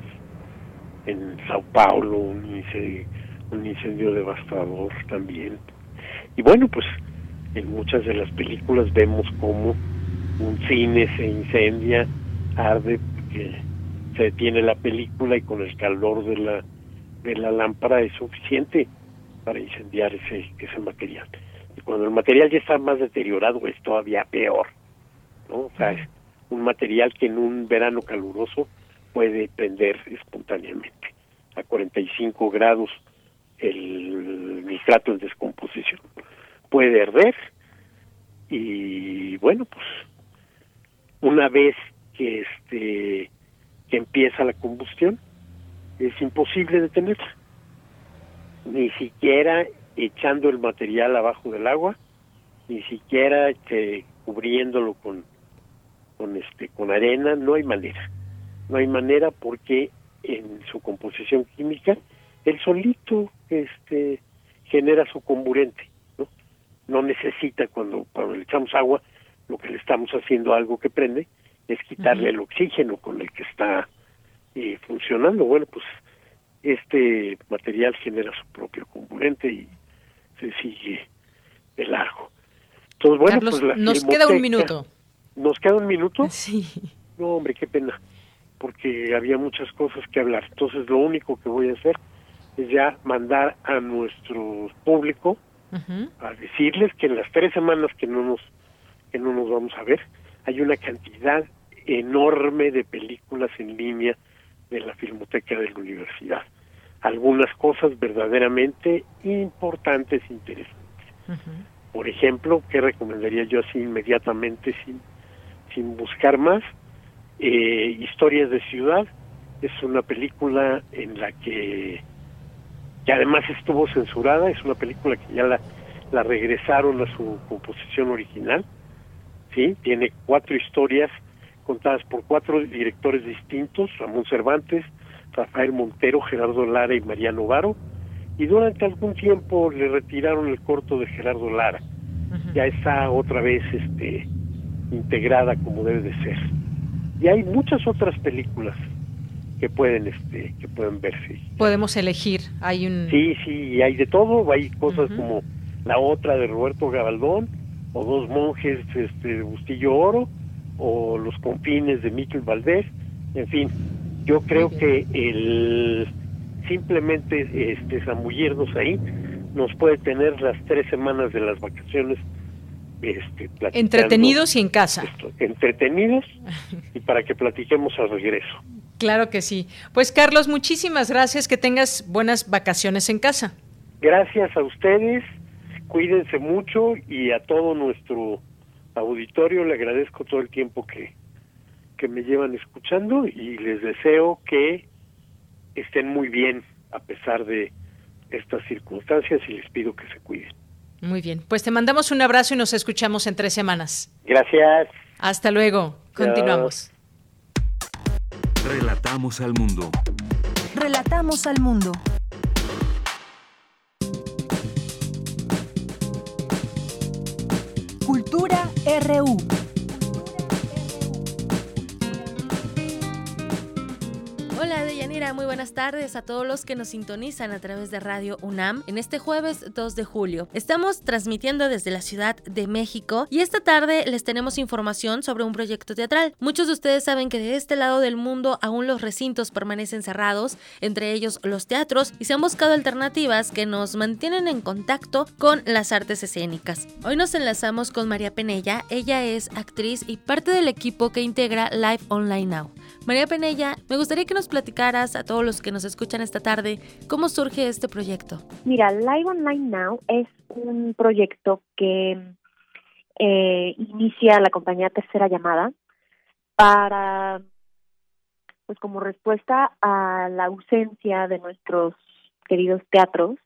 En Sao Paulo, un incendio, un incendio devastador también. Y bueno, pues en muchas de las películas vemos cómo un cine se incendia, arde, porque se detiene la película y con el calor de la, de la lámpara es suficiente para incendiar ese, ese material. Y cuando el material ya está más deteriorado es todavía peor, ¿no? O sea, es un material que en un verano caluroso puede prender espontáneamente a 45 grados el nitrato en descomposición puede arder y bueno pues una vez que este que empieza la combustión. Es imposible detenerla ni siquiera echando el material abajo del agua ni siquiera este, cubriéndolo con con este con arena. No hay manera no hay manera porque en su composición química el solito este genera su comburente no necesita cuando cuando le echamos agua lo que le estamos haciendo algo que prende es quitarle el oxígeno con el que está eh, funcionando. Bueno pues este material genera su propio comburente y se sigue de largo. Entonces bueno Carlos, pues la nos queda un minuto. Nos queda un minuto sí. No hombre qué pena porque había muchas cosas que hablar. Entonces lo único que voy a hacer es ya mandar a nuestro público a decirles que en las tres semanas que no nos que no nos vamos a ver hay una cantidad enorme de películas en línea de la filmoteca de la universidad. Algunas cosas verdaderamente importantes e interesantes. Por ejemplo qué recomendaría yo así inmediatamente sin sin buscar más eh, historias de ciudad. Es una película en la que que además estuvo censurada, es una película que ya la, la regresaron a su composición original, ¿sí? Tiene cuatro historias contadas por cuatro directores distintos, Ramón Cervantes, Rafael Montero, Gerardo Lara y Mariano Varo, y durante algún tiempo le retiraron el corto de Gerardo Lara. Ya está otra vez este integrada como debe de ser. Y hay muchas otras películas que pueden este que pueden verse podemos elegir hay un sí sí hay de todo hay cosas como la otra de Roberto Gabaldón o dos monjes este de Bustillo Oro o los confines de Miquel Valdés en fin yo creo que el simplemente este zambullirnos ahí nos puede tener las tres semanas de las vacaciones este, entretenidos y en casa esto, entretenidos y para que platiquemos al regreso Claro que sí. Pues Carlos, muchísimas gracias. Que tengas buenas vacaciones en casa. Gracias a ustedes. Cuídense mucho y a todo nuestro auditorio le agradezco todo el tiempo que, que me llevan escuchando y les deseo que estén muy bien a pesar de estas circunstancias y les pido que se cuiden. Muy bien, pues te mandamos un abrazo y nos escuchamos en tres semanas. Gracias. Hasta luego. Continuamos. Relatamos al mundo. Relatamos al mundo. RU. Hola Deyanira, muy buenas tardes a todos los que nos sintonizan a través de Radio UNAM en este jueves 2 de julio. Estamos transmitiendo desde la Ciudad de México y esta tarde les tenemos información sobre un proyecto teatral. Muchos de ustedes saben que de este lado del mundo aún los recintos permanecen cerrados, entre ellos los teatros, y se han buscado alternativas que nos mantienen en contacto con las artes escénicas. Hoy nos enlazamos con María Penella, ella es actriz y parte del equipo que integra Live Online Now. María Penella, me gustaría que nos platicaras a todos los que nos escuchan esta tarde cómo surge este proyecto. Mira, Live Online Now es un proyecto que eh, inicia la compañía Tercera Llamada para, pues como respuesta a la ausencia de nuestros queridos teatros.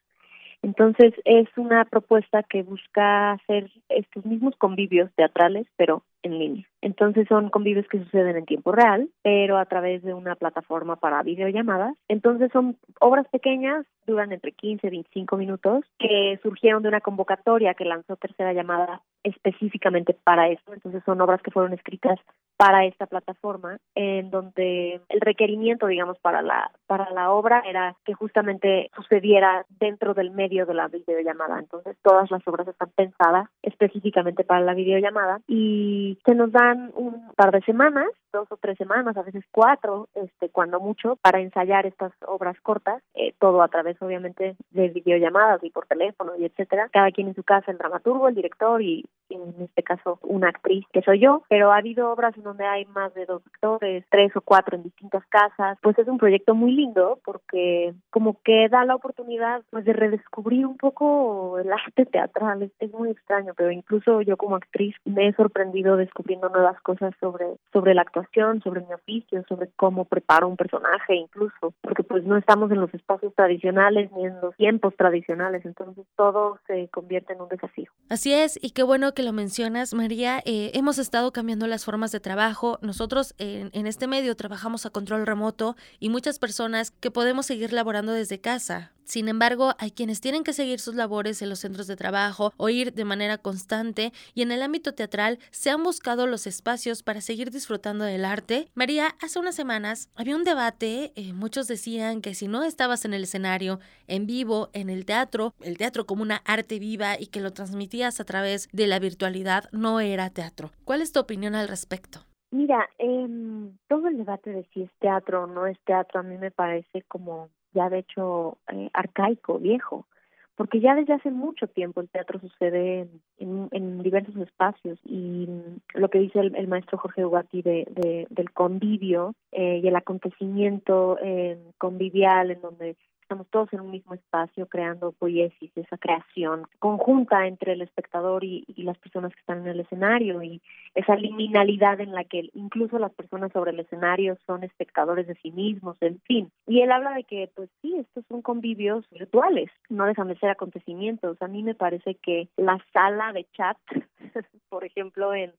Entonces es una propuesta que busca hacer estos mismos convivios teatrales, pero en línea. Entonces son convivios que suceden en tiempo real, pero a través de una plataforma para videollamadas. Entonces son obras pequeñas, duran entre 15 y 25 minutos, que surgieron de una convocatoria que lanzó Tercera Llamada específicamente para esto. Entonces son obras que fueron escritas para esta plataforma, en donde el requerimiento, digamos, para la para la obra era que justamente sucediera dentro del medio de la videollamada. Entonces todas las obras están pensadas específicamente para la videollamada y se nos dan un par de semanas, dos o tres semanas, a veces cuatro, este, cuando mucho, para ensayar estas obras cortas, eh, todo a través obviamente de videollamadas y por teléfono y etcétera. Cada quien en su casa, el dramaturgo, el director y en este caso una actriz que soy yo, pero ha habido obras en donde hay más de dos actores, tres o cuatro en distintas casas, pues es un proyecto muy lindo porque como que da la oportunidad pues de redescubrir un poco el arte teatral, es, muy extraño, pero incluso yo como actriz me he sorprendido descubriendo nuevas cosas sobre sobre la actuación, sobre mi oficio, sobre cómo preparo un personaje incluso, porque pues no estamos en los espacios tradicionales ni en los tiempos tradicionales, entonces todo se convierte en un desafío. Así es, y qué bueno que lo mencionas, María. Eh, hemos estado cambiando las formas de trabajo. Nosotros en, en este medio trabajamos a control remoto y muchas personas que podemos seguir laborando desde casa. Sin embargo, hay quienes tienen que seguir sus labores en los centros de trabajo o ir de manera constante y en el ámbito teatral se han buscado los espacios para seguir disfrutando del arte. María, hace unas semanas había un debate, eh, muchos decían que si no estabas en el escenario, en vivo, en el teatro, el teatro como una arte viva y que lo transmitías a través de la virtualidad, no era teatro. ¿Cuál es tu opinión al respecto? Mira, eh, todo el debate de si es teatro o no es teatro a mí me parece como ya de hecho eh, arcaico, viejo, porque ya desde hace mucho tiempo el teatro sucede en, en diversos espacios y lo que dice el, maestro Jorge Ugati de, de, del convivio eh, y el acontecimiento eh, convivial en donde estamos todos en un mismo espacio creando poiesis, esa creación conjunta entre el espectador y, las personas que están en el escenario y esa liminalidad en la que incluso las personas sobre el escenario son espectadores de sí mismos, en fin. Y él habla de que, pues sí, estos son convivios virtuales, no dejan de ser acontecimientos. A mí me parece que la sala de chat, por ejemplo, en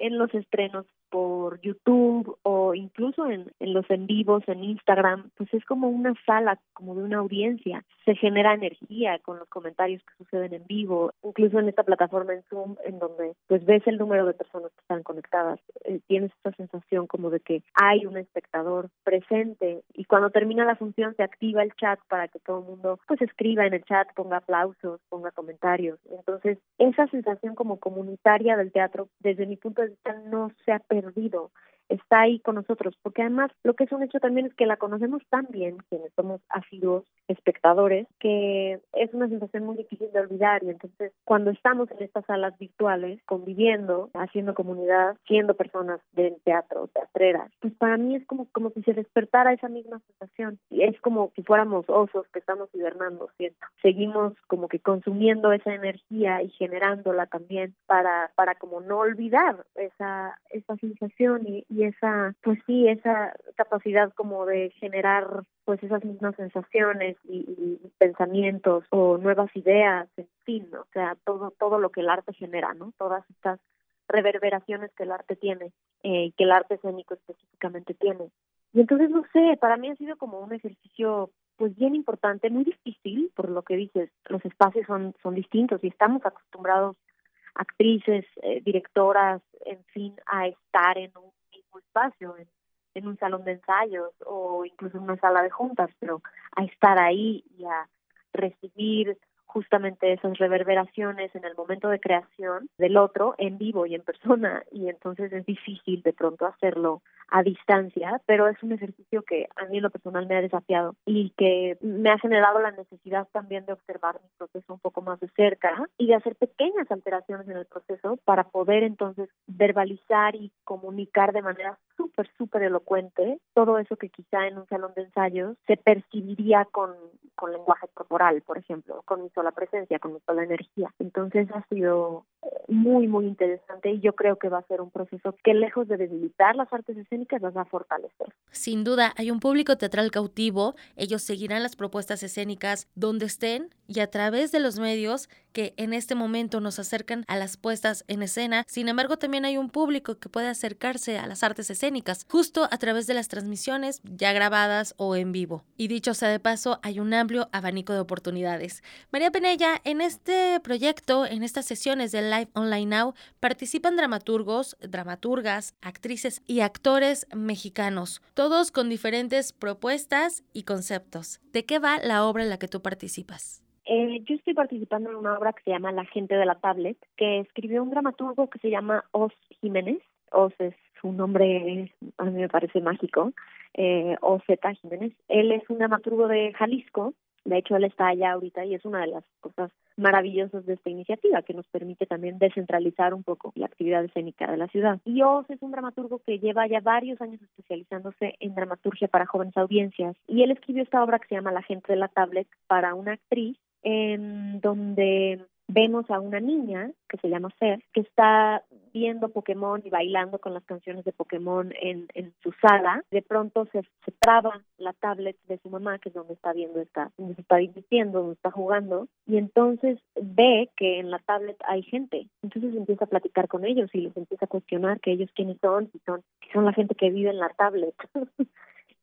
en los estrenos por YouTube o incluso en, en los en vivos en Instagram, pues es como una sala, como de una audiencia. Se genera energía con los comentarios que suceden en vivo, incluso en esta plataforma en Zoom, en donde pues ves el número de personas que están conectadas, eh, tienes esta sensación como de que hay un espectador presente y cuando termina la función se activa el chat para que todo el mundo pues escriba en el chat, ponga aplausos, ponga comentarios. Entonces, esa sensación como comunitaria del teatro, desde mi punto de vista, no se ha perdido perdido está ahí con nosotros, porque además lo que es un hecho también es que la conocemos tan bien, quienes somos asiduos espectadores, que es una sensación muy difícil de olvidar y entonces cuando estamos en estas salas virtuales, conviviendo, haciendo comunidad, siendo personas del teatro, teatreras, pues para mí es como, como si se despertara esa misma sensación y es como si fuéramos osos que estamos hibernando, ¿cierto? Seguimos como que consumiendo esa energía y generándola también para, para como no olvidar esa, esa sensación y esa, pues sí, esa capacidad como de generar pues esas mismas sensaciones y, pensamientos o nuevas ideas, en fin, o sea, todo, todo lo que el arte genera, ¿no? Todas estas reverberaciones que el arte tiene eh, y que el arte escénico específicamente tiene. Y entonces, no sé, para mí ha sido como un ejercicio pues bien importante, muy difícil, por lo que dices, los espacios son, son distintos y estamos acostumbrados actrices, eh, directoras, en fin, a estar en un espacio, en, en un salón de ensayos o incluso en una sala de juntas, pero a estar ahí y a recibir justamente esas reverberaciones en el momento de creación del otro en vivo y en persona. Y entonces es difícil de pronto hacerlo a distancia, pero es un ejercicio que a mí en lo personal me ha desafiado y que me ha generado la necesidad también de observar mi proceso un poco más de cerca y de hacer pequeñas alteraciones en el proceso para poder entonces verbalizar y comunicar de manera súper, súper elocuente todo eso que quizá en un salón de ensayos se percibiría con, con lenguaje corporal, por ejemplo, con mi sola presencia, con mi sola energía. Entonces ha sido muy, muy interesante y yo creo que va a ser un proceso que lejos de debilitar las artes escénicas las va a fortalecer. Sin duda, hay un público teatral cautivo, ellos seguirán las propuestas escénicas donde estén y a través de los medios que en este momento nos acercan a las puestas en escena. Sin embargo, también hay un público que puede acercarse a las artes escénicas justo a través de las transmisiones ya grabadas o en vivo. Y dicho sea de paso, hay un amplio abanico de oportunidades. María Penella, en este proyecto, en estas sesiones de Live Online Now, participan dramaturgos, dramaturgas, actrices y actores mexicanos, todos con diferentes propuestas y conceptos. ¿De qué va la obra en la que tú participas? Eh, yo estoy participando en una obra que se llama La gente de la tablet, que escribió un dramaturgo que se llama Oz Jiménez. Oz es su nombre, a mí me parece mágico, eh, Z Jiménez. Él es un dramaturgo de Jalisco, de hecho él está allá ahorita y es una de las cosas maravillosas de esta iniciativa que nos permite también descentralizar un poco la actividad escénica de la ciudad. Y Oz es un dramaturgo que lleva ya varios años especializándose en dramaturgia para jóvenes audiencias y él escribió esta obra que se llama La gente de la tablet para una actriz en donde vemos a una niña que se llama Fer, que está viendo Pokémon y bailando con las canciones de Pokémon en, en su sala. De pronto se, se traba la tablet de su mamá, que es donde está viendo esta, donde está divirtiendo, donde está jugando, y entonces ve que en la tablet hay gente. Entonces empieza a platicar con ellos y les empieza a cuestionar que ellos quiénes son, si son, si son la gente que vive en la tablet.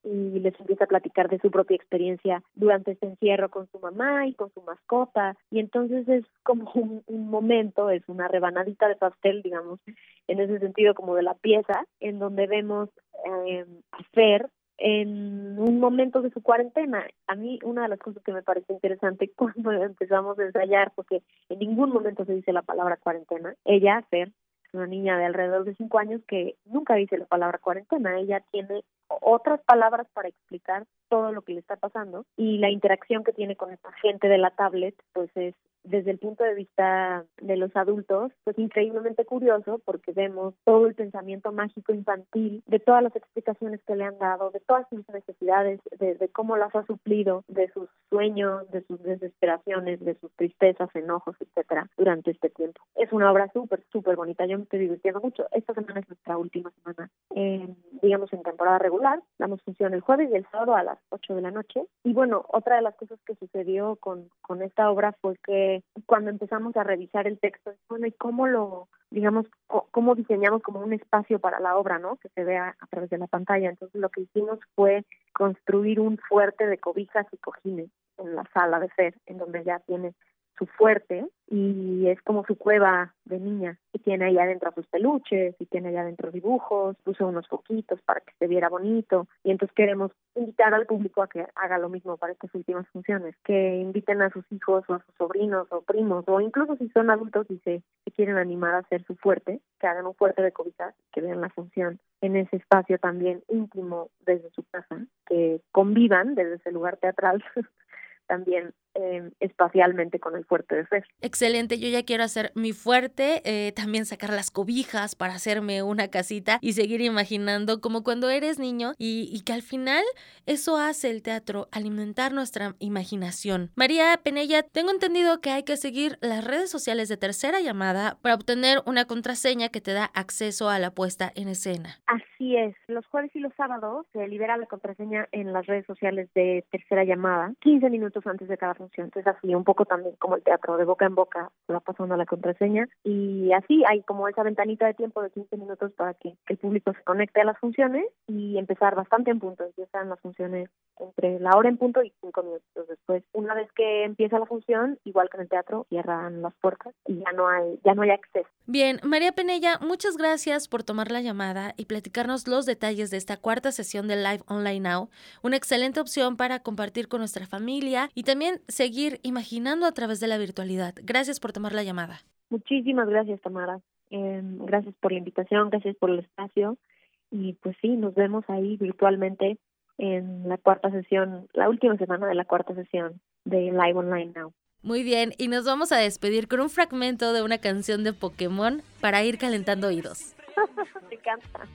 y les empieza a platicar de su propia experiencia durante este encierro con su mamá y con su mascota. Y entonces es como un, momento, es una rebanadita de pastel, digamos, en ese sentido como de la pieza, en donde vemos eh, a Fer en un momento de su cuarentena. A mí una de las cosas que me parece interesante cuando empezamos a ensayar, porque en ningún momento se dice la palabra cuarentena, ella, Fer, una niña de alrededor de cinco años que nunca dice la palabra cuarentena. Ella tiene otras palabras para explicar todo lo que le está pasando y la interacción que tiene con esta gente de la tablet pues es desde el punto de vista de los adultos, pues increíblemente curioso porque vemos todo el pensamiento mágico infantil, de todas las explicaciones que le han dado, de todas sus necesidades, de, cómo las ha suplido, de sus sueños, de sus desesperaciones, de sus tristezas, enojos, etcétera, durante este tiempo. Es una obra súper, súper bonita. Yo me estoy divirtiendo mucho. Esta semana es nuestra última semana, digamos, en temporada regular. Damos función el jueves y el sábado a las 8 de la noche. Y bueno, otra de las cosas que sucedió con, con esta obra fue que cuando empezamos a revisar el texto, bueno, ¿y cómo lo, digamos, cómo diseñamos como un espacio para la obra, ¿no? Que se vea a través de la pantalla. Entonces lo que hicimos fue construir un fuerte de cobijas y cojines en la sala de Fer, en donde ya tiene su fuerte y es como su cueva de niña. Y tiene ahí adentro sus peluches y tiene allá adentro dibujos, puso unos foquitos para que se viera bonito. Y entonces queremos invitar al público a que haga lo mismo para estas últimas funciones, que inviten a sus hijos o a sus sobrinos o primos o incluso si son adultos y se, quieren animar a hacer su fuerte, que hagan un fuerte de cobijas, que vean la función en ese espacio también íntimo desde su casa, que convivan desde ese lugar teatral también eh, espacialmente con el fuerte de Fer. Excelente, yo ya quiero hacer mi fuerte, eh, también sacar las cobijas para hacerme una casita y seguir imaginando como cuando eres niño y, y que al final eso hace el teatro, alimentar nuestra imaginación. María Penella, tengo entendido que hay que seguir las redes sociales de tercera llamada para obtener una contraseña que te da acceso a la puesta en escena. Así es, los jueves y los sábados se libera la contraseña en las redes sociales de tercera llamada, 15 minutos antes de cada función entonces así un poco también como el teatro de boca en boca va pasando la contraseña y así hay como esa ventanita de tiempo de 15 minutos para que, el público se conecte a las funciones y empezar bastante en punto. Empiezan las funciones entre la hora en punto y cinco minutos después. Una vez que empieza la función, igual que en el teatro, cierran las puertas y ya no hay, ya no hay acceso. Bien, María Penella, muchas gracias por tomar la llamada y platicarnos los detalles de esta cuarta sesión de Live Online Now. Una excelente opción para compartir con nuestra familia y también seguir imaginando a través de la virtualidad. Gracias por tomar la llamada. Muchísimas gracias, Tamara. Em, gracias por la invitación, gracias por el espacio. Y pues sí, nos vemos ahí virtualmente en la cuarta sesión, la última semana de la cuarta sesión de Live Online Now. Muy bien, y nos vamos a despedir con un fragmento de una canción de Pokémon para ir calentando oídos. Me encanta.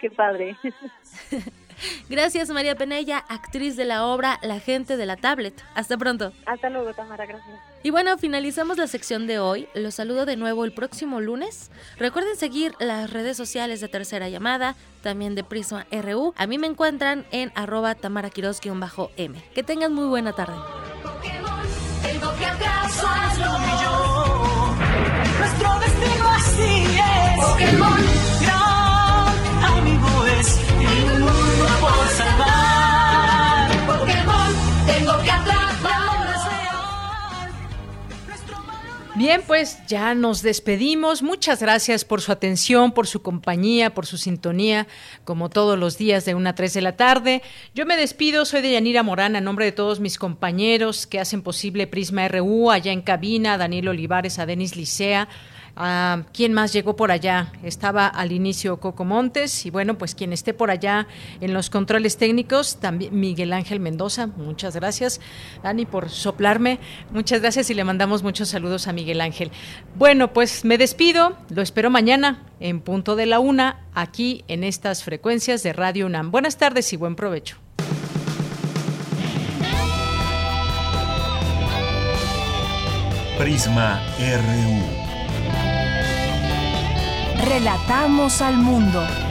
Qué padre. Gracias María Penella, actriz de la obra La gente de la tablet. Hasta pronto. Hasta luego, Tamara, gracias. Y bueno, finalizamos la sección de hoy. Los saludo de nuevo el próximo lunes. Recuerden seguir las redes sociales de Tercera Llamada, también de Prisma RU. A mí me encuentran en arroba tamaraquiros-m. Que tengan muy buena tarde. Pokémon, es. Por. Pokémon, tengo que. Bien, pues ya nos despedimos. Muchas gracias por su atención, por su compañía, por su sintonía, como todos los días de 1 a 3 de la tarde. Yo me despido, soy de Yanira Morán, a nombre de todos mis compañeros que hacen posible Prisma RU, allá en cabina, Daniel Olivares, a Denis Licea Ah, ¿Quién más llegó por allá? Estaba al inicio Coco Montes y bueno, pues quien esté por allá en los controles técnicos, también Miguel Ángel Mendoza, muchas gracias. Dani por soplarme, muchas gracias y le mandamos muchos saludos a Miguel Ángel. Bueno, pues me despido, lo espero mañana en punto de la una, aquí en estas frecuencias de Radio UNAM. Buenas tardes y buen provecho. Prisma RU. Relatamos al mundo.